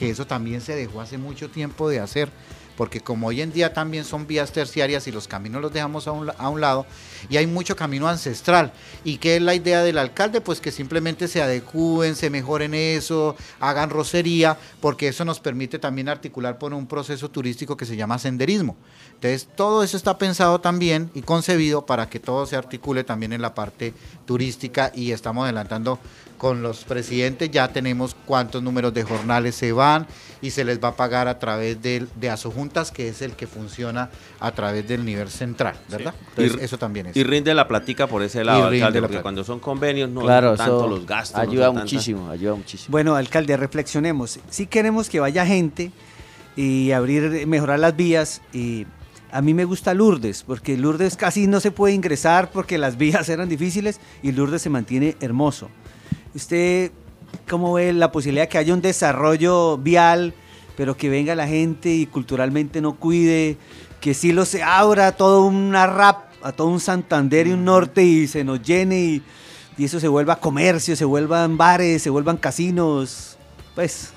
que eso también se dejó hace mucho tiempo de hacer, porque como hoy en día también son vías terciarias y los caminos los dejamos a un, a un lado, y hay mucho camino ancestral. ¿Y qué es la idea del alcalde? Pues que simplemente se adecúen, se mejoren eso, hagan rocería, porque eso nos permite también articular por un proceso turístico que se llama senderismo. Entonces, todo eso está pensado también y concebido para que todo se articule también en la parte turística y estamos adelantando con los presidentes, ya tenemos cuántos números de jornales se van y se les va a pagar a través del, de Que es el que funciona a través del nivel central, ¿verdad? Entonces, Y- eso también es. Y rinde la platica por ese lado, alcalde, la porque plática. cuando son convenios no Claro, son tanto los gastos. ayuda muchísimo, ayuda muchísimo. Bueno, alcalde, reflexionemos. Si queremos que vaya gente y abrir, mejorar las vías, y a mí me gusta Lourdes, porque Lourdes casi no se puede ingresar porque las vías eran difíciles y Lourdes se mantiene hermoso. ¿Usted cómo ve la posibilidad de que haya un desarrollo vial, pero que venga la gente y culturalmente no cuide, que sí lo se abra todo una rap, a todo un Santander y un norte y se nos llene y, y eso se vuelva comercio, se vuelvan bares, se vuelvan casinos? Pues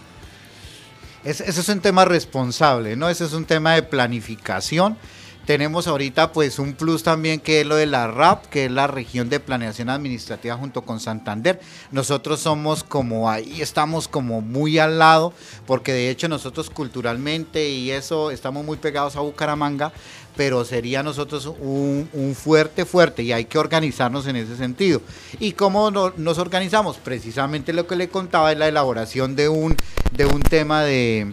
Es- ese es un tema responsable, ¿no? Ese es un tema de planificación. Tenemos ahorita pues un plus también que es lo de la RAP, que es la región de planeación administrativa junto con Santander. Nosotros somos como ahí, estamos como muy al lado, porque de hecho nosotros culturalmente y eso estamos muy pegados a Bucaramanga, pero sería nosotros un, fuerte, fuerte, y hay que organizarnos en ese sentido. ¿Y cómo no- nos organizamos? Precisamente lo que le contaba es la elaboración de un, de un tema de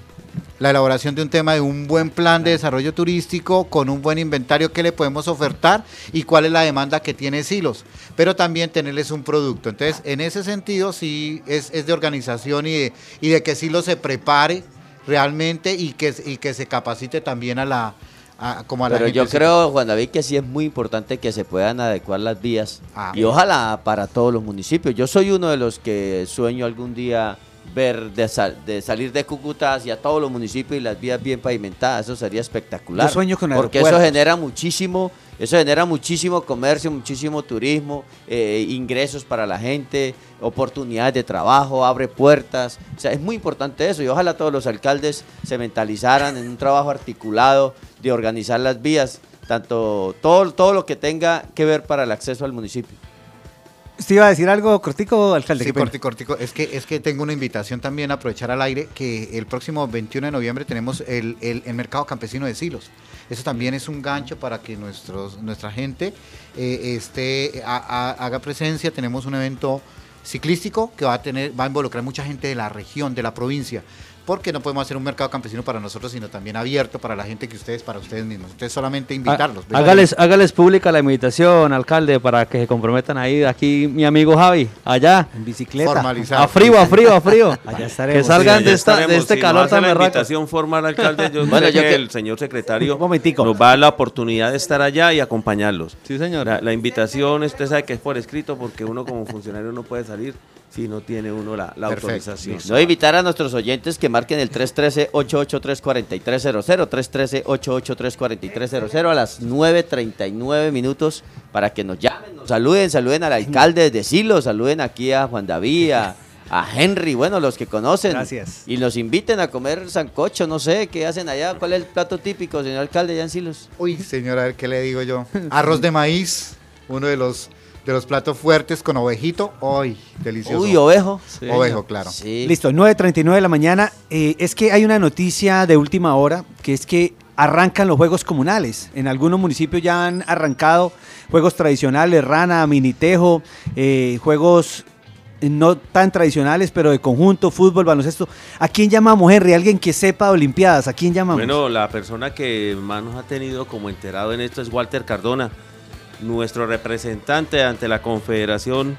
la elaboración de un tema de un buen plan de desarrollo turístico con un buen inventario que le podemos ofertar y cuál es la demanda que tiene Silos, pero también tenerles un producto. Entonces, en ese sentido, sí es, es de organización y de, y de que Silos se prepare realmente y que, y que se capacite también a la, a- como a Pero yo creo, Juan David, que sí es muy importante que se puedan adecuar las vías Ah. y ojalá para todos los municipios. Yo soy uno de los que sueño algún día ver de, sal- de salir de Cúcuta hacia todos los municipios y las vías bien pavimentadas. Eso sería espectacular. Yo sueño con Porque eso genera muchísimo, eso genera muchísimo comercio, muchísimo turismo, eh, ingresos para la gente, oportunidades de trabajo, abre puertas. O sea, es muy importante eso y ojalá todos los alcaldes se mentalizaran en un trabajo articulado de organizar las vías, tanto todo, todo lo que tenga que ver para el acceso al municipio. ¿Usted iba a decir algo cortico, alcalde? Sí, cortico, cortico. Es que, es que tengo una invitación también a aprovechar al aire que el próximo 21 de noviembre tenemos el, el- el mercado campesino de silos. Eso también es un gancho para que nuestros, nuestra gente eh, esté, a- a- haga presencia. Tenemos un evento ciclístico que va a tener, va a involucrar mucha gente de la región, de la provincia. Porque no podemos hacer un mercado campesino para nosotros, sino también abierto para la gente que ustedes, para ustedes mismos. Entonces solamente invitarlos. Há- Hágales, hágales pública la invitación, alcalde, para que se comprometan ahí. Aquí mi amigo Javi, allá. En bicicleta. Formalizado. A frío, a frío, a frío. Allá estaremos. Que salgan Sí, de, esta, de estaremos. este Si calor hace tan berraco. invitación formal, alcalde, yo Bueno, sé yo que que- el señor secretario momentico. nos va a dar la oportunidad de estar allá y acompañarlos. Sí, señor. La, la invitación, usted sabe que es por escrito, porque uno como funcionario no puede salir si no tiene uno la, la Perfecto, autorización. listo. No invitar a nuestros oyentes que marquen el 313-883-4300, 313-883-4300 a las 9.39 minutos para que nos llamen, nos saluden, saluden al alcalde de Silo, saluden aquí a Juan David, a, a Henry, bueno, los que conocen. Gracias. Y nos inviten a comer sancocho, no sé, ¿qué hacen allá? ¿Cuál es el plato típico, señor alcalde, allá en Silos? Uy, señora, a ver qué le digo yo. Arroz de maíz, uno de los de los platos fuertes con ovejito. Uy, delicioso. Uy, ovejo. Ovejo, claro. Sí. Listo, 9.39 de la mañana. Eh, es que hay una noticia de última hora, que es que arrancan los juegos comunales. En algunos municipios ya han arrancado juegos tradicionales, rana, minitejo, eh, juegos no tan tradicionales, pero de conjunto, fútbol, baloncesto. ¿A quién llamamos, Henry? Alguien que sepa de Olimpiadas. ¿A quién llamamos? Bueno, la persona que más nos ha tenido como enterado en esto es Walter Cardona, nuestro representante ante la Confederación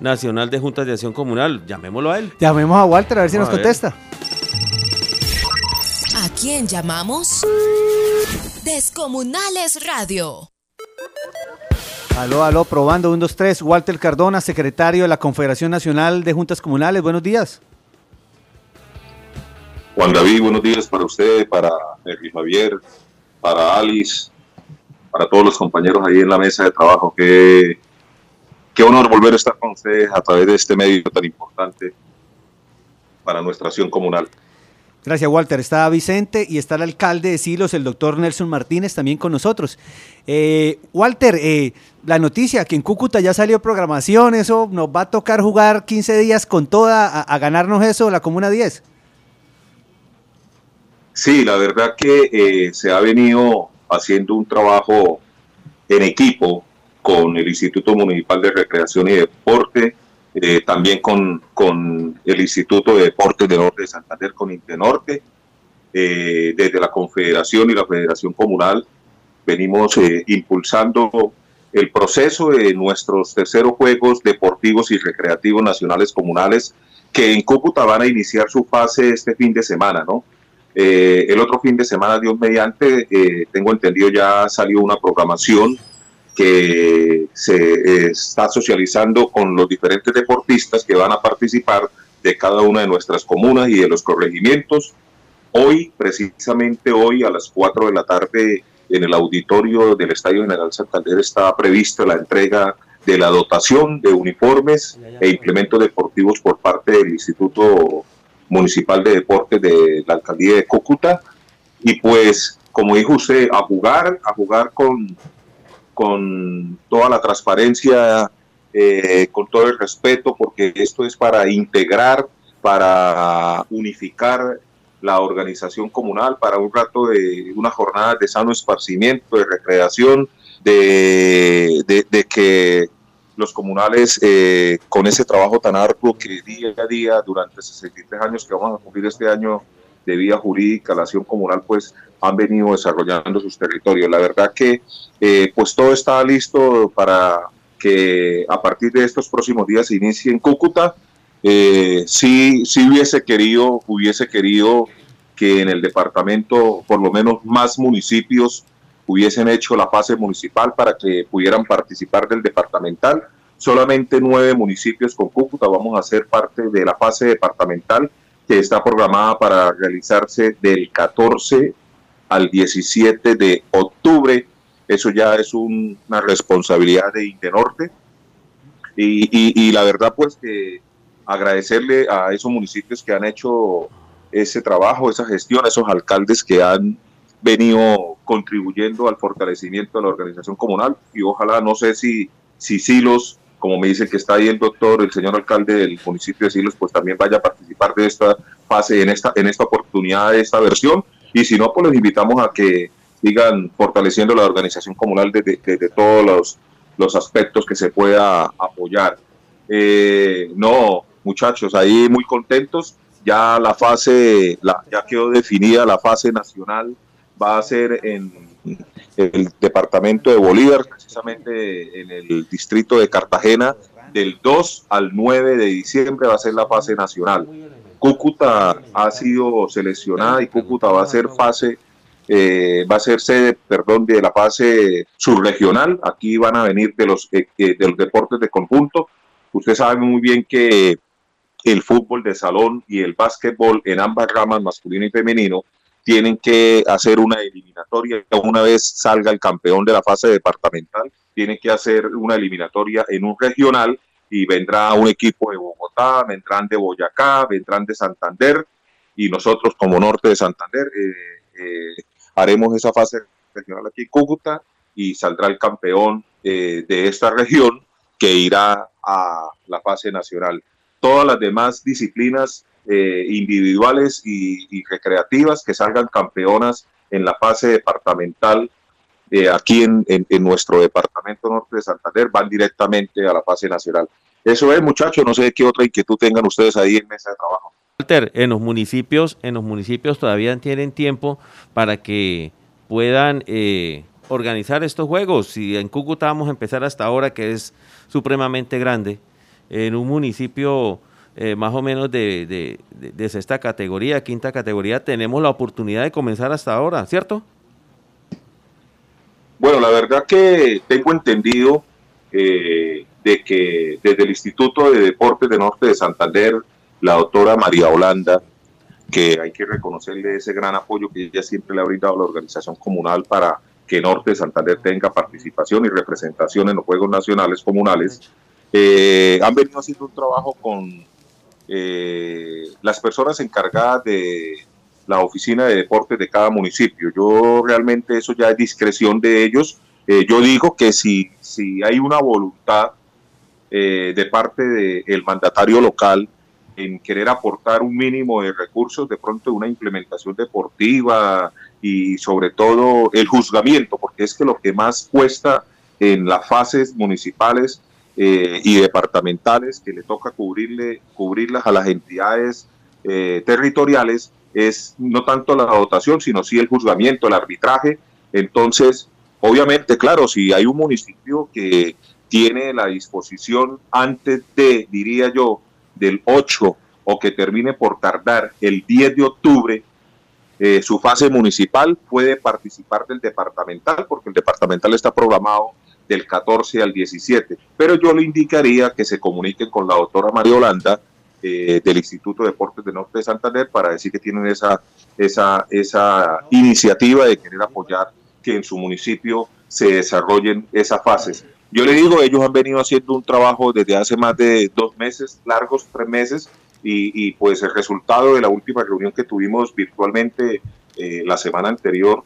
Nacional de Juntas de Acción Comunal. Llamémoslo a él. Llamemos a Walter a ver si nos Vamos a ver. contesta. quién llamamos? Descomunales Radio. Aló, aló, probando 1, 2, 3. Walter Cardona, secretario de la Confederación Nacional de Juntas Comunales. Buenos días. Juan David, buenos días para usted, para Henry Javier, para Alice, para todos los compañeros ahí en la mesa de trabajo. Qué, qué honor volver a estar con ustedes a través de este medio tan importante para nuestra acción comunal. Gracias, Walter. Está Vicente y está el alcalde de Silos, el doctor Nelson Martínez, también con nosotros. Eh, Walter, eh, la noticia que en Cúcuta ya salió programación, eso nos va a tocar jugar 15 días con toda a, ganarnos eso, la Comuna 10. Sí, la verdad que eh, se ha venido haciendo un trabajo en equipo con el Instituto Municipal de Recreación y Deporte, eh, también con, con, el Instituto de Deportes de Norte de Santander, con Intenorte, eh, desde la Confederación y la Federación Comunal, venimos eh, impulsando el proceso de nuestros terceros Juegos Deportivos y Recreativos Nacionales Comunales, que en Cúcuta van a iniciar su fase este fin de semana, ¿no? El otro fin de semana, Dios mediante, tengo entendido ya salió una programación que se eh, está socializando con los diferentes deportistas que van a participar de cada una de nuestras comunas y de los corregimientos. Hoy, precisamente hoy a las 4 de la tarde, en el auditorio del Estadio General Santander está prevista la entrega de la dotación de uniformes e implementos deportivos por parte del Instituto Municipal de Deportes de la Alcaldía de Cúcuta. Y pues, como dijo usted, a jugar, a jugar con con toda la transparencia, eh, con todo el respeto, porque esto es para integrar, para unificar la organización comunal, para un rato de una jornada de sano esparcimiento, de recreación, de, de, que los comunales, eh, con ese trabajo tan arduo que día a día, durante 63 años que vamos a cumplir este año de vía jurídica, la acción comunal, pues han venido desarrollando sus territorios. La verdad que eh, pues todo está listo para que a partir de estos próximos días se inicie en Cúcuta. Eh, sí, sí hubiese querido, hubiese querido que en el departamento por lo menos más municipios hubiesen hecho la fase municipal para que pudieran participar del departamental. Solamente nueve municipios con Cúcuta vamos a ser parte de la fase departamental que está programada para realizarse del 14 al 17 de octubre. Eso ya es una responsabilidad de Intenorte. Y, y, la verdad, pues que agradecerle a esos municipios que han hecho ese trabajo, esa gestión, esos alcaldes que han venido contribuyendo al fortalecimiento de la organización comunal y ojalá, no sé si, si Silos, como me dice que está ahí el doctor, el señor alcalde del municipio de Silos, pues también vaya a participar de esta fase, en esta, en esta oportunidad, de esta versión y si no, pues los invitamos a que sigan fortaleciendo la organización comunal desde, todos los, los, aspectos que se pueda apoyar. Eh, no, muchachos, ahí muy contentos. Ya la fase, la, ya quedó definida la fase nacional, va a ser en el departamento de Bolívar, precisamente en el distrito de Cartagena, del 2 al 9 de diciembre va a ser la fase nacional. Cúcuta ha sido seleccionada y Cúcuta va a ser fase, eh, va a ser sede, perdón, de la fase subregional. Aquí van a venir de los, eh, eh, de los deportes de conjunto. Usted sabe muy bien que el fútbol de salón y el básquetbol en ambas ramas, masculino y femenino, tienen que hacer una eliminatoria. Una vez salga el campeón de la fase departamental, tienen que hacer una eliminatoria en un regional y vendrá un equipo de Bogotá, vendrán de Boyacá, vendrán de Santander y nosotros como norte de Santander eh, eh, haremos esa fase regional aquí en Cúcuta y saldrá el campeón eh, de esta región que irá a la fase nacional. Todas las demás disciplinas individuales y, recreativas que salgan campeonas en la fase departamental eh, aquí en, nuestro departamento norte de Santander van directamente a la fase nacional. Eso es, muchachos, no sé qué otra inquietud tengan ustedes ahí en mesa de trabajo. Walter, en los municipios, en los municipios todavía tienen tiempo para que puedan eh, organizar estos juegos. Si en Cúcuta vamos a empezar hasta ahora, que es supremamente grande, en un municipio eh, más o menos de, de, de, sexta categoría, quinta categoría, tenemos la oportunidad de comenzar hasta ahora, ¿cierto? Bueno, la verdad que tengo entendido eh, de que desde el Instituto de Deportes de Norte de Santander, la doctora María Holanda, que hay que reconocerle ese gran apoyo que ella siempre le ha brindado a la organización comunal para que Norte de Santander tenga participación y representación en los Juegos Nacionales Comunales, eh, han venido haciendo un trabajo con eh, las personas encargadas de la oficina de deportes de cada municipio. Yo realmente eso ya es discreción de ellos. Eh, yo digo que si, si hay una voluntad eh, de parte del mandatario local en querer aportar un mínimo de recursos, de pronto una implementación deportiva y sobre todo el juzgamiento, porque es que lo que más cuesta en las fases municipales eh, y departamentales que le toca cubrirle, cubrirlas a las entidades eh, territoriales es no tanto la dotación, sino sí el juzgamiento, el arbitraje. Entonces, obviamente, claro, si hay un municipio que tiene la disposición antes de, diría yo, del 8 o que termine por tardar el 10 de octubre, eh, su fase municipal puede participar del departamental, porque el departamental está programado del 14 al 17. Pero yo le indicaría que se comuniquen con la doctora María Holanda eh, del Instituto de Deportes de Norte de Santander para decir que tienen esa, esa, esa iniciativa de querer apoyar que en su municipio se desarrollen esas fases. Yo le digo, ellos han venido haciendo un trabajo desde hace más de dos meses, largos, tres meses, y, pues el resultado de la última reunión que tuvimos virtualmente eh, la semana anterior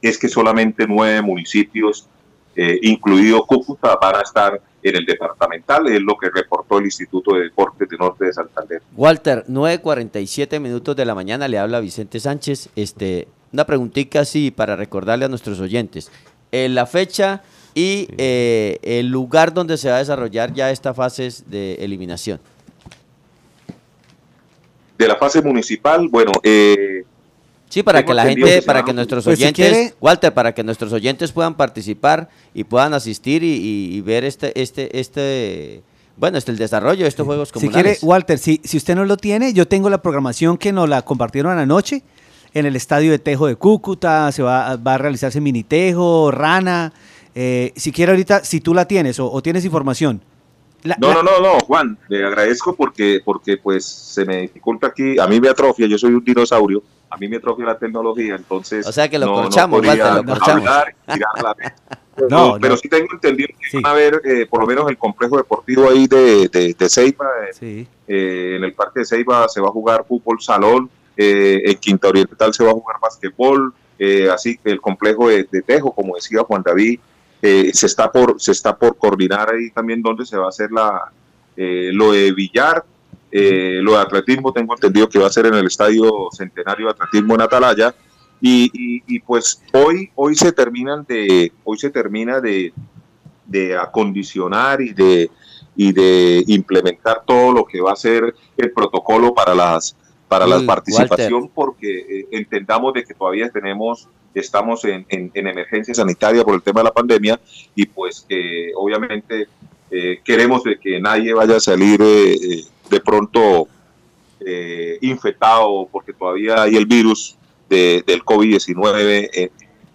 es que solamente nueve municipios eh, incluido Cúcuta, van a estar en el departamental, es lo que reportó el Instituto de Deportes de Norte de Santander. Walter, 9.47 minutos de la mañana, le habla Vicente Sánchez. Este, una preguntita así para recordarle a nuestros oyentes. En la fecha y eh, el lugar donde se va a desarrollar ya esta fase de eliminación. De la fase municipal, bueno, eh, Sí, para que la gente, para que nuestros pues oyentes, Walter, para que nuestros oyentes puedan participar y puedan asistir y, ver este, este, este, bueno, este el desarrollo de estos juegos comunales. Si quiere, Walter, si, si usted no lo tiene, yo tengo la programación que nos la compartieron anoche en el estadio de Tejo de Cúcuta, se va, va a realizarse mini Tejo, Rana. Eh, si quiere ahorita, si tú la tienes o, tienes información. No, no, no, no, Juan, le agradezco porque, porque pues se me dificulta aquí, a mí me atrofia, yo soy un dinosaurio, a mí me atrofia la tecnología, entonces. O sea que lo corchamos, no lo corchamos. no, pero sí tengo entendido que van a ver eh, por lo menos el complejo deportivo ahí de, de, Ceiba. Eh, eh, en el parque de Ceiba se va a jugar fútbol salón, en Quinta Oriental se va a jugar basquetbol, así que el complejo de, Tejo, como decía Juan David, se está por se está por coordinar ahí también donde se va a hacer la lo de billar eh, lo de atletismo tengo entendido que va a ser en el Estadio Centenario de Atletismo en Atalaya. Y, pues hoy, hoy se terminan de, hoy se termina de, acondicionar y de, y de implementar todo lo que va a ser el protocolo para las para la participación porque eh, entendamos de que todavía tenemos estamos en, emergencia sanitaria por el tema de la pandemia y pues que obviamente eh, queremos de que nadie vaya a salir de pronto eh, infectado porque todavía hay el virus del COVID-19 eh,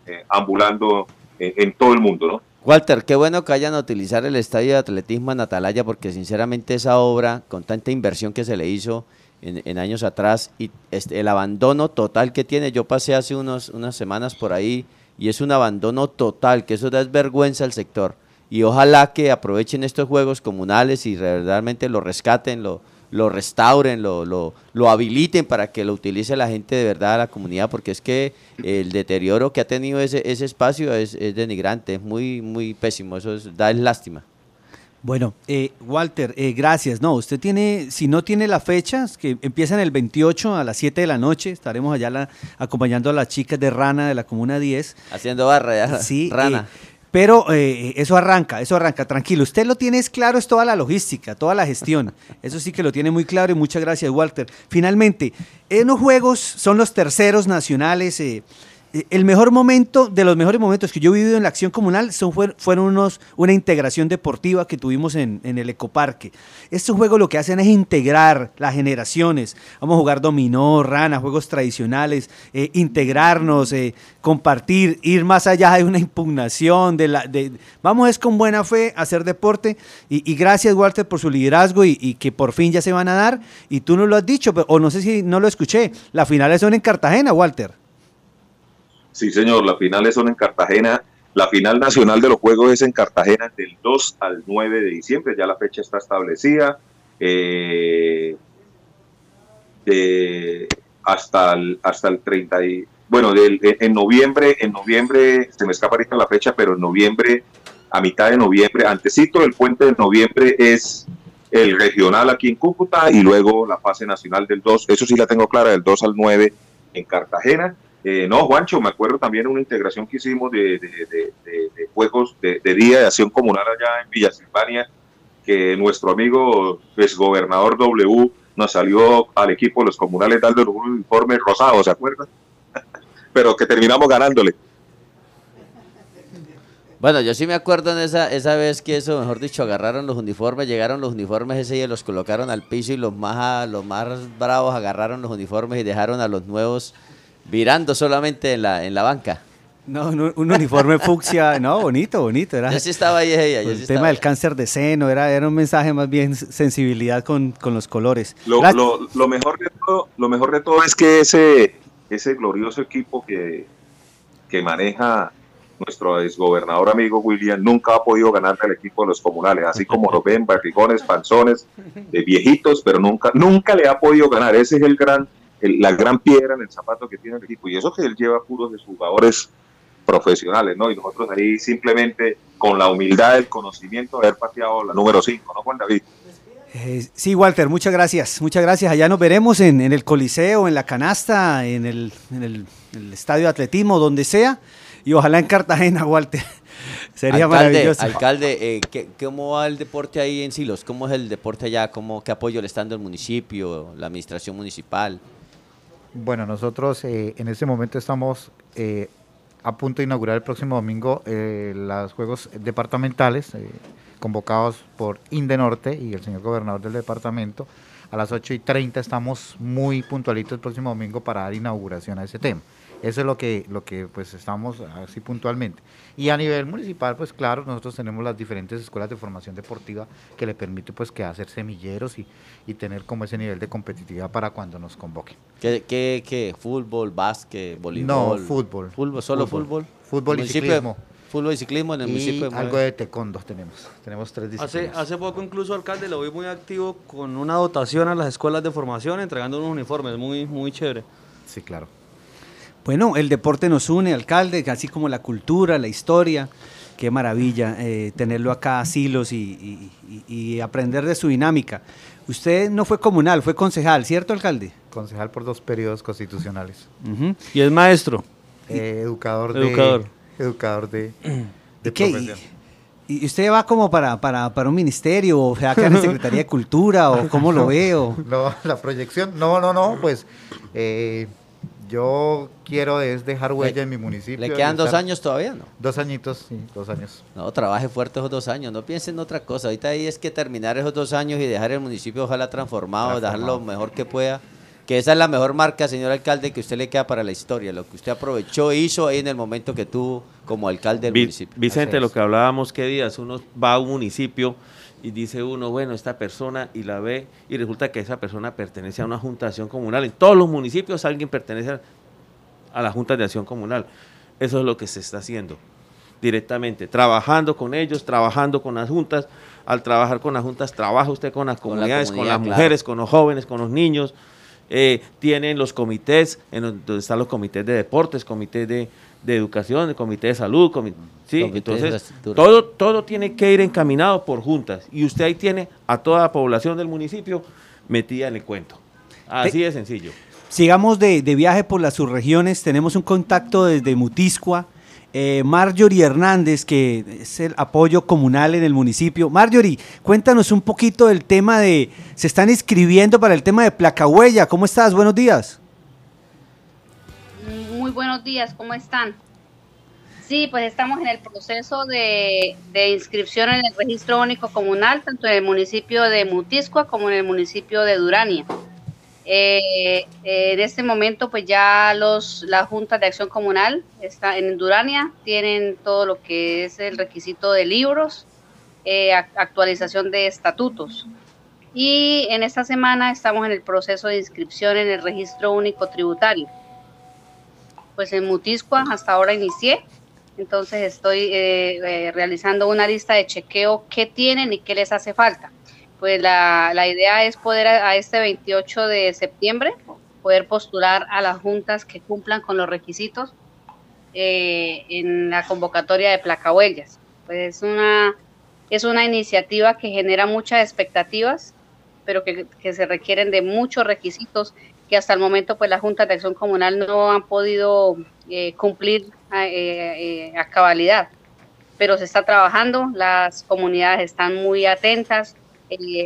eh, ambulando en, todo el mundo, ¿no? Walter, qué bueno que hayan utilizar el estadio de atletismo en Atalaya porque sinceramente esa obra, con tanta inversión que se le hizo en, años atrás y este, el abandono total que tiene, yo pasé hace unos, unas semanas por ahí y es un abandono total, que eso da vergüenza al sector. Y ojalá que aprovechen estos juegos comunales y realmente lo rescaten, lo, lo restauren, lo, lo, lo, habiliten para que lo utilice la gente de verdad la comunidad, porque es que el deterioro que ha tenido ese, ese espacio es, es denigrante, es muy, muy pésimo, eso es, da lástima. Bueno, eh, Walter, eh, gracias. No, usted tiene, si no tiene la fecha, que empiezan el 28 a las 7 de la noche, estaremos allá acompañando a las chicas de Rana de la Comuna 10. Haciendo barra, Sí, Rana. Eh, pero eh, eso arranca, eso arranca, tranquilo. Usted lo tiene claro, es toda la logística, toda la gestión. Eso sí que lo tiene muy claro y muchas gracias, Walter. Finalmente, en los juegos son los terceros nacionales. El mejor momento, de los mejores momentos que yo he vivido en la acción comunal son, fuer- fueron unos, una integración deportiva que tuvimos en, el ecoparque. Estos juegos lo que hacen es integrar las generaciones. Vamos a jugar dominó, rana, juegos tradicionales, eh, integrarnos, eh, compartir, ir más allá de una impugnación. De la, de, vamos es con buena fe a hacer deporte. Y, gracias, Walter, por su liderazgo y, que por fin ya se van a dar. Y tú no lo has dicho, o no sé si no lo escuché. Las finales son en Cartagena, Walter. Sí, señor, las finales son en Cartagena. La final nacional de los Juegos es en Cartagena del 2 al 9 de diciembre. Ya la fecha está establecida. Eh, de- hasta, el, hasta el 30 y, bueno, del, en noviembre, en noviembre, se me escapa ahorita la fecha, pero en noviembre, a mitad de noviembre, antecito del puente de noviembre es el regional aquí en Cúcuta y luego la fase nacional del 2, eso sí la tengo clara, del 2 al 9 en Cartagena. Eh, no, Juancho, me acuerdo también una integración que hicimos de, de- juegos de, Día de Acción Comunal allá en Villa Silvania, que nuestro amigo exgobernador W nos salió al equipo de los comunales dando un uniforme rosado, ¿se acuerdan? Pero que terminamos ganándole. Bueno, yo sí me acuerdo en esa, esa vez que eso, mejor dicho, agarraron los uniformes, llegaron los uniformes ese y los colocaron al piso y los más, los más bravos agarraron los uniformes y dejaron a los nuevos virando solamente en la, en la banca. No, un, un uniforme fucsia, no, bonito, bonito. Era, Yo sí estaba ahí yo el sí tema estaba del ahí. cáncer de seno, era, era un mensaje más bien sensibilidad con, con los colores. Lo- lo mejor de todo, lo mejor de todo es que ese, ese glorioso equipo que, que maneja nuestro exgobernador amigo William nunca ha podido ganarle al equipo de los comunales, así como lo ven, barrigones, panzones, de viejitos, pero nunca, nunca le ha podido ganar. Ese es el gran, el- la gran piedra en el zapato que tiene el equipo. Y eso que él lleva puros de sus jugadores profesionales, ¿no? Y nosotros ahí simplemente con la humildad, el conocimiento de haber pateado la número 5, ¿no, Juan David? Eh, sí, Walter, muchas gracias. Muchas gracias. Allá nos veremos en, en el Coliseo, en la canasta, en el, en el- en el estadio de atletismo, donde sea. Y ojalá en Cartagena, Walter. Sería alcalde, maravilloso. Alcalde, eh, ¿qué- ¿cómo va el deporte ahí en Silos? ¿Cómo es el deporte allá? ¿Cómo, ¿Qué apoyo le está dando el municipio, la administración municipal? Bueno, nosotros eh, en este momento estamos eh, a punto de inaugurar el próximo domingo eh, los Juegos Departamentales eh, convocados por Indenorte y el señor gobernador del departamento. A las 8 y 30 estamos muy puntualitos el próximo domingo para dar inauguración a ese tema. Eso es lo que, lo que pues estamos así puntualmente. Y a nivel municipal, pues claro, nosotros tenemos las diferentes escuelas de formación deportiva que le permite pues que hacer semilleros y, y tener como ese nivel de competitividad para cuando nos convoquen. ¿Qué, qué, qué? ¿Fútbol, básquet, voleibol? No, fútbol. ¿Fútbol? ¿Solo Fútbol. fútbol? Fútbol y ciclismo. Fútbol y ciclismo en el y municipio de algo de taekwondo tenemos. Tenemos tres Hace, disciplinas. hace poco incluso, alcalde, lo vi muy activo con una dotación a las escuelas de formación, entregando unos uniformes, muy, muy chévere. Sí, claro. Bueno, el deporte nos une, alcalde, así como la cultura, la historia. Qué maravilla eh, tenerlo acá a Silos y, y- y- y aprender de su dinámica. Usted no fue comunal, fue concejal, ¿cierto, alcalde? Concejal por dos periodos constitucionales. Y es maestro. Eh, educador de... Educador. Educador de, de ¿Qué? profesión. ¿Y usted va como para, para, para un ministerio o se va a quedar en Secretaría de Cultura o cómo lo veo? No, la proyección, no, no, no, pues eh, yo quiero es dejar huella en mi municipio. ¿Le quedan dos años todavía, no? Dos añitos, sí, dos años. No, trabaje fuerte esos dos años, no piense en otra cosa. Ahorita ahí es que terminar esos dos años y dejar el municipio ojalá transformado, dejar lo mejor que pueda. Que esa es la mejor marca, señor alcalde, que usted le queda para la historia. Lo que usted aprovechó e hizo ahí en el momento que tuvo como alcalde del Vi- municipio. Vicente, lo que hablábamos qué días, uno va a un municipio y dice uno, bueno, esta persona y la ve y resulta que esa persona pertenece a una junta de acción comunal. En todos los municipios alguien pertenece a- la junta de acción comunal. Eso es lo que se está haciendo directamente, trabajando con ellos, trabajando con las juntas. Al trabajar con las juntas, trabaja usted con las Con la comunidades, con, las claro. mujeres, con los jóvenes, con los niños. Eh, tienen los comités, en donde están los comités de deportes, comités de, de educación, el comité de salud, comi- ¿sí? Entonces todo, todo tiene que ir encaminado por juntas y usted ahí tiene a toda la población del municipio metida en el cuento. Así de sencillo. Sigamos de, de viaje por las subregiones. Tenemos un contacto desde Mutiscua. Eh, Marjorie Hernández, que es el apoyo comunal en el municipio. Marjorie, cuéntanos un poquito del tema de. Se están inscribiendo para el tema de placa huella. ¿Cómo estás? Buenos días. Muy buenos días, ¿cómo están? Sí, pues estamos en el proceso de, inscripción en el registro único comunal, tanto en el municipio de Mutiscua como en el municipio de Durania. Eh, en este momento, pues ya los, la Junta de Acción Comunal está en Durania, tienen todo lo que es el requisito de libros, eh, actualización de estatutos. Y en esta semana estamos en el proceso de inscripción en el registro único tributario. Pues en Mutiscua hasta ahora inicié entonces estoy eh, eh, realizando una lista de chequeo qué tienen y qué les hace falta. Pues la, idea es poder a, este 28 de septiembre poder postular a las juntas que cumplan con los requisitos eh, en la convocatoria de placahuellas. Pues es una, es una iniciativa que genera muchas expectativas, pero que, que se requieren de muchos requisitos que hasta el momento pues las juntas de acción comunal no han podido eh, cumplir eh, eh, a cabalidad. Pero se está trabajando, las comunidades están muy atentas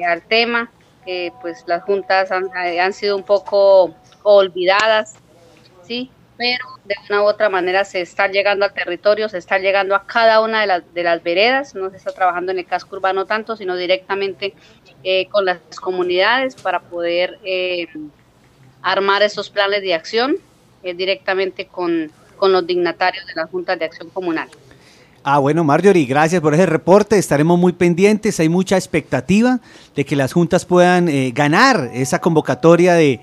al tema, pues las juntas han, sido un poco olvidadas, ¿sí? pero de una u otra manera se está llegando al territorio, se está llegando a cada una de las, de las veredas, no se está trabajando en el casco urbano tanto, sino directamente con las comunidades para poder armar esos planes de acción eh, directamente con, con los dignatarios de las juntas de acción comunal. Ah, bueno, Marjorie, gracias por ese reporte. Estaremos muy pendientes. Hay mucha expectativa de que las juntas puedan eh, ganar esa convocatoria de,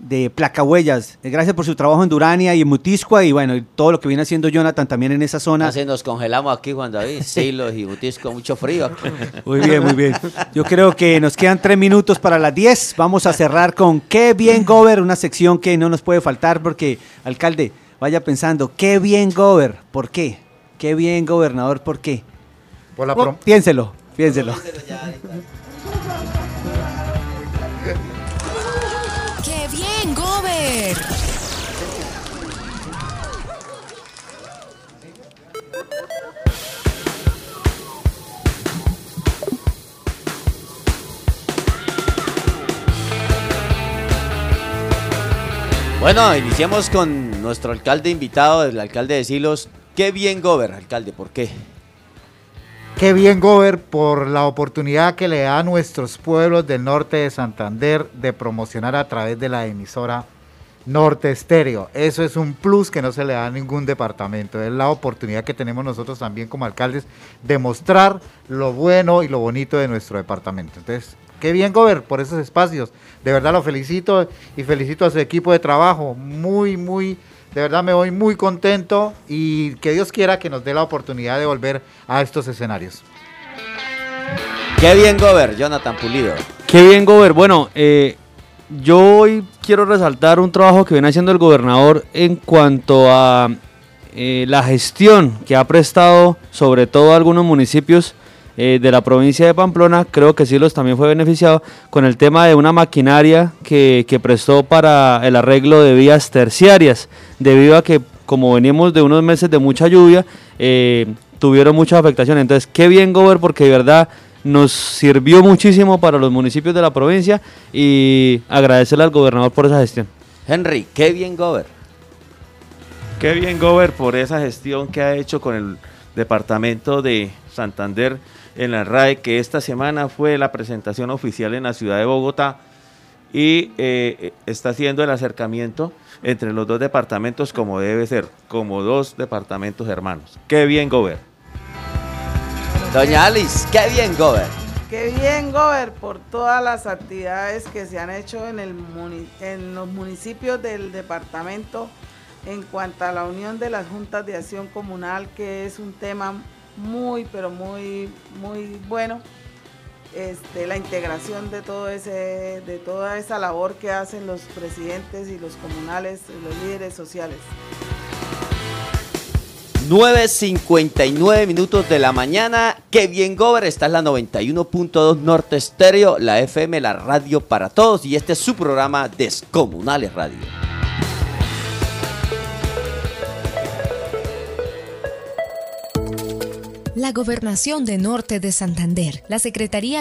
de Placahuellas. Eh, gracias por su trabajo en Durania y en Mutiscua y bueno, todo lo que viene haciendo Jonathan también en esa zona. Así nos congelamos aquí, Juan David. Silos y Mutiscua, mucho frío. Muy bien, muy bien. Yo creo que nos quedan tres minutos para las diez. Vamos a cerrar con Qué bien Gober, una sección que no nos puede faltar porque, alcalde, vaya pensando, qué bien Gober, ¿por qué? Qué bien gobernador, ¿por qué? Por la oh, piénselo, piénselo. Bueno, iniciamos con nuestro alcalde invitado, el alcalde de Silos. Qué bien, Gober, alcalde, ¿por qué? Qué bien, Gober, por la oportunidad que le da a nuestros pueblos del norte de Santander de promocionar a través de la emisora Norte Estéreo. Eso es un plus que no se le da a ningún departamento. Es la oportunidad que tenemos nosotros también como alcaldes de mostrar lo bueno y lo bonito de nuestro departamento. Entonces, qué bien, Gober, por esos espacios. De verdad lo felicito y felicito a su equipo de trabajo. Muy, muy, de verdad me voy muy contento y que Dios quiera que nos dé la oportunidad de volver a estos escenarios. Qué bien, Gober, Jonathan Pulido. Qué bien, Gober. Bueno, eh, yo hoy quiero resaltar un trabajo que viene haciendo el gobernador en cuanto a eh, la gestión que ha prestado sobre todo a algunos municipios eh, de la provincia de Pamplona. Creo que Silos también fue beneficiado con el tema de una maquinaria que, prestó para el arreglo de vías terciarias, debido a que como venimos de unos meses de mucha lluvia, eh, tuvieron mucha afectación. Entonces, qué bien, Gober, porque de verdad nos sirvió muchísimo para los municipios de la provincia y agradecerle al gobernador por esa gestión. Henry, qué bien Gober. Qué bien Gober por esa gestión que ha hecho con el departamento de Santander en la RAE, que esta semana fue la presentación oficial en la ciudad de Bogotá y eh, está haciendo el acercamiento entre los dos departamentos como debe ser, como dos departamentos hermanos. Qué bien Gober. Doña Alice, qué bien, Gober. Qué bien, Gober, por todas las actividades que se han hecho en, el los municipios del departamento en cuanto a la unión de las juntas de acción comunal, que es un tema muy, pero muy, muy bueno. Este, la integración de todo ese, de toda esa labor que hacen los presidentes y los comunales, los líderes sociales. 9.59 minutos de la mañana. Qué bien, Gober. Esta es la 91.2 Norte Estéreo, la FM, la radio para todos. Y este es su programa Descomunales Radio. La Gobernación de Norte de Santander, la Secretaría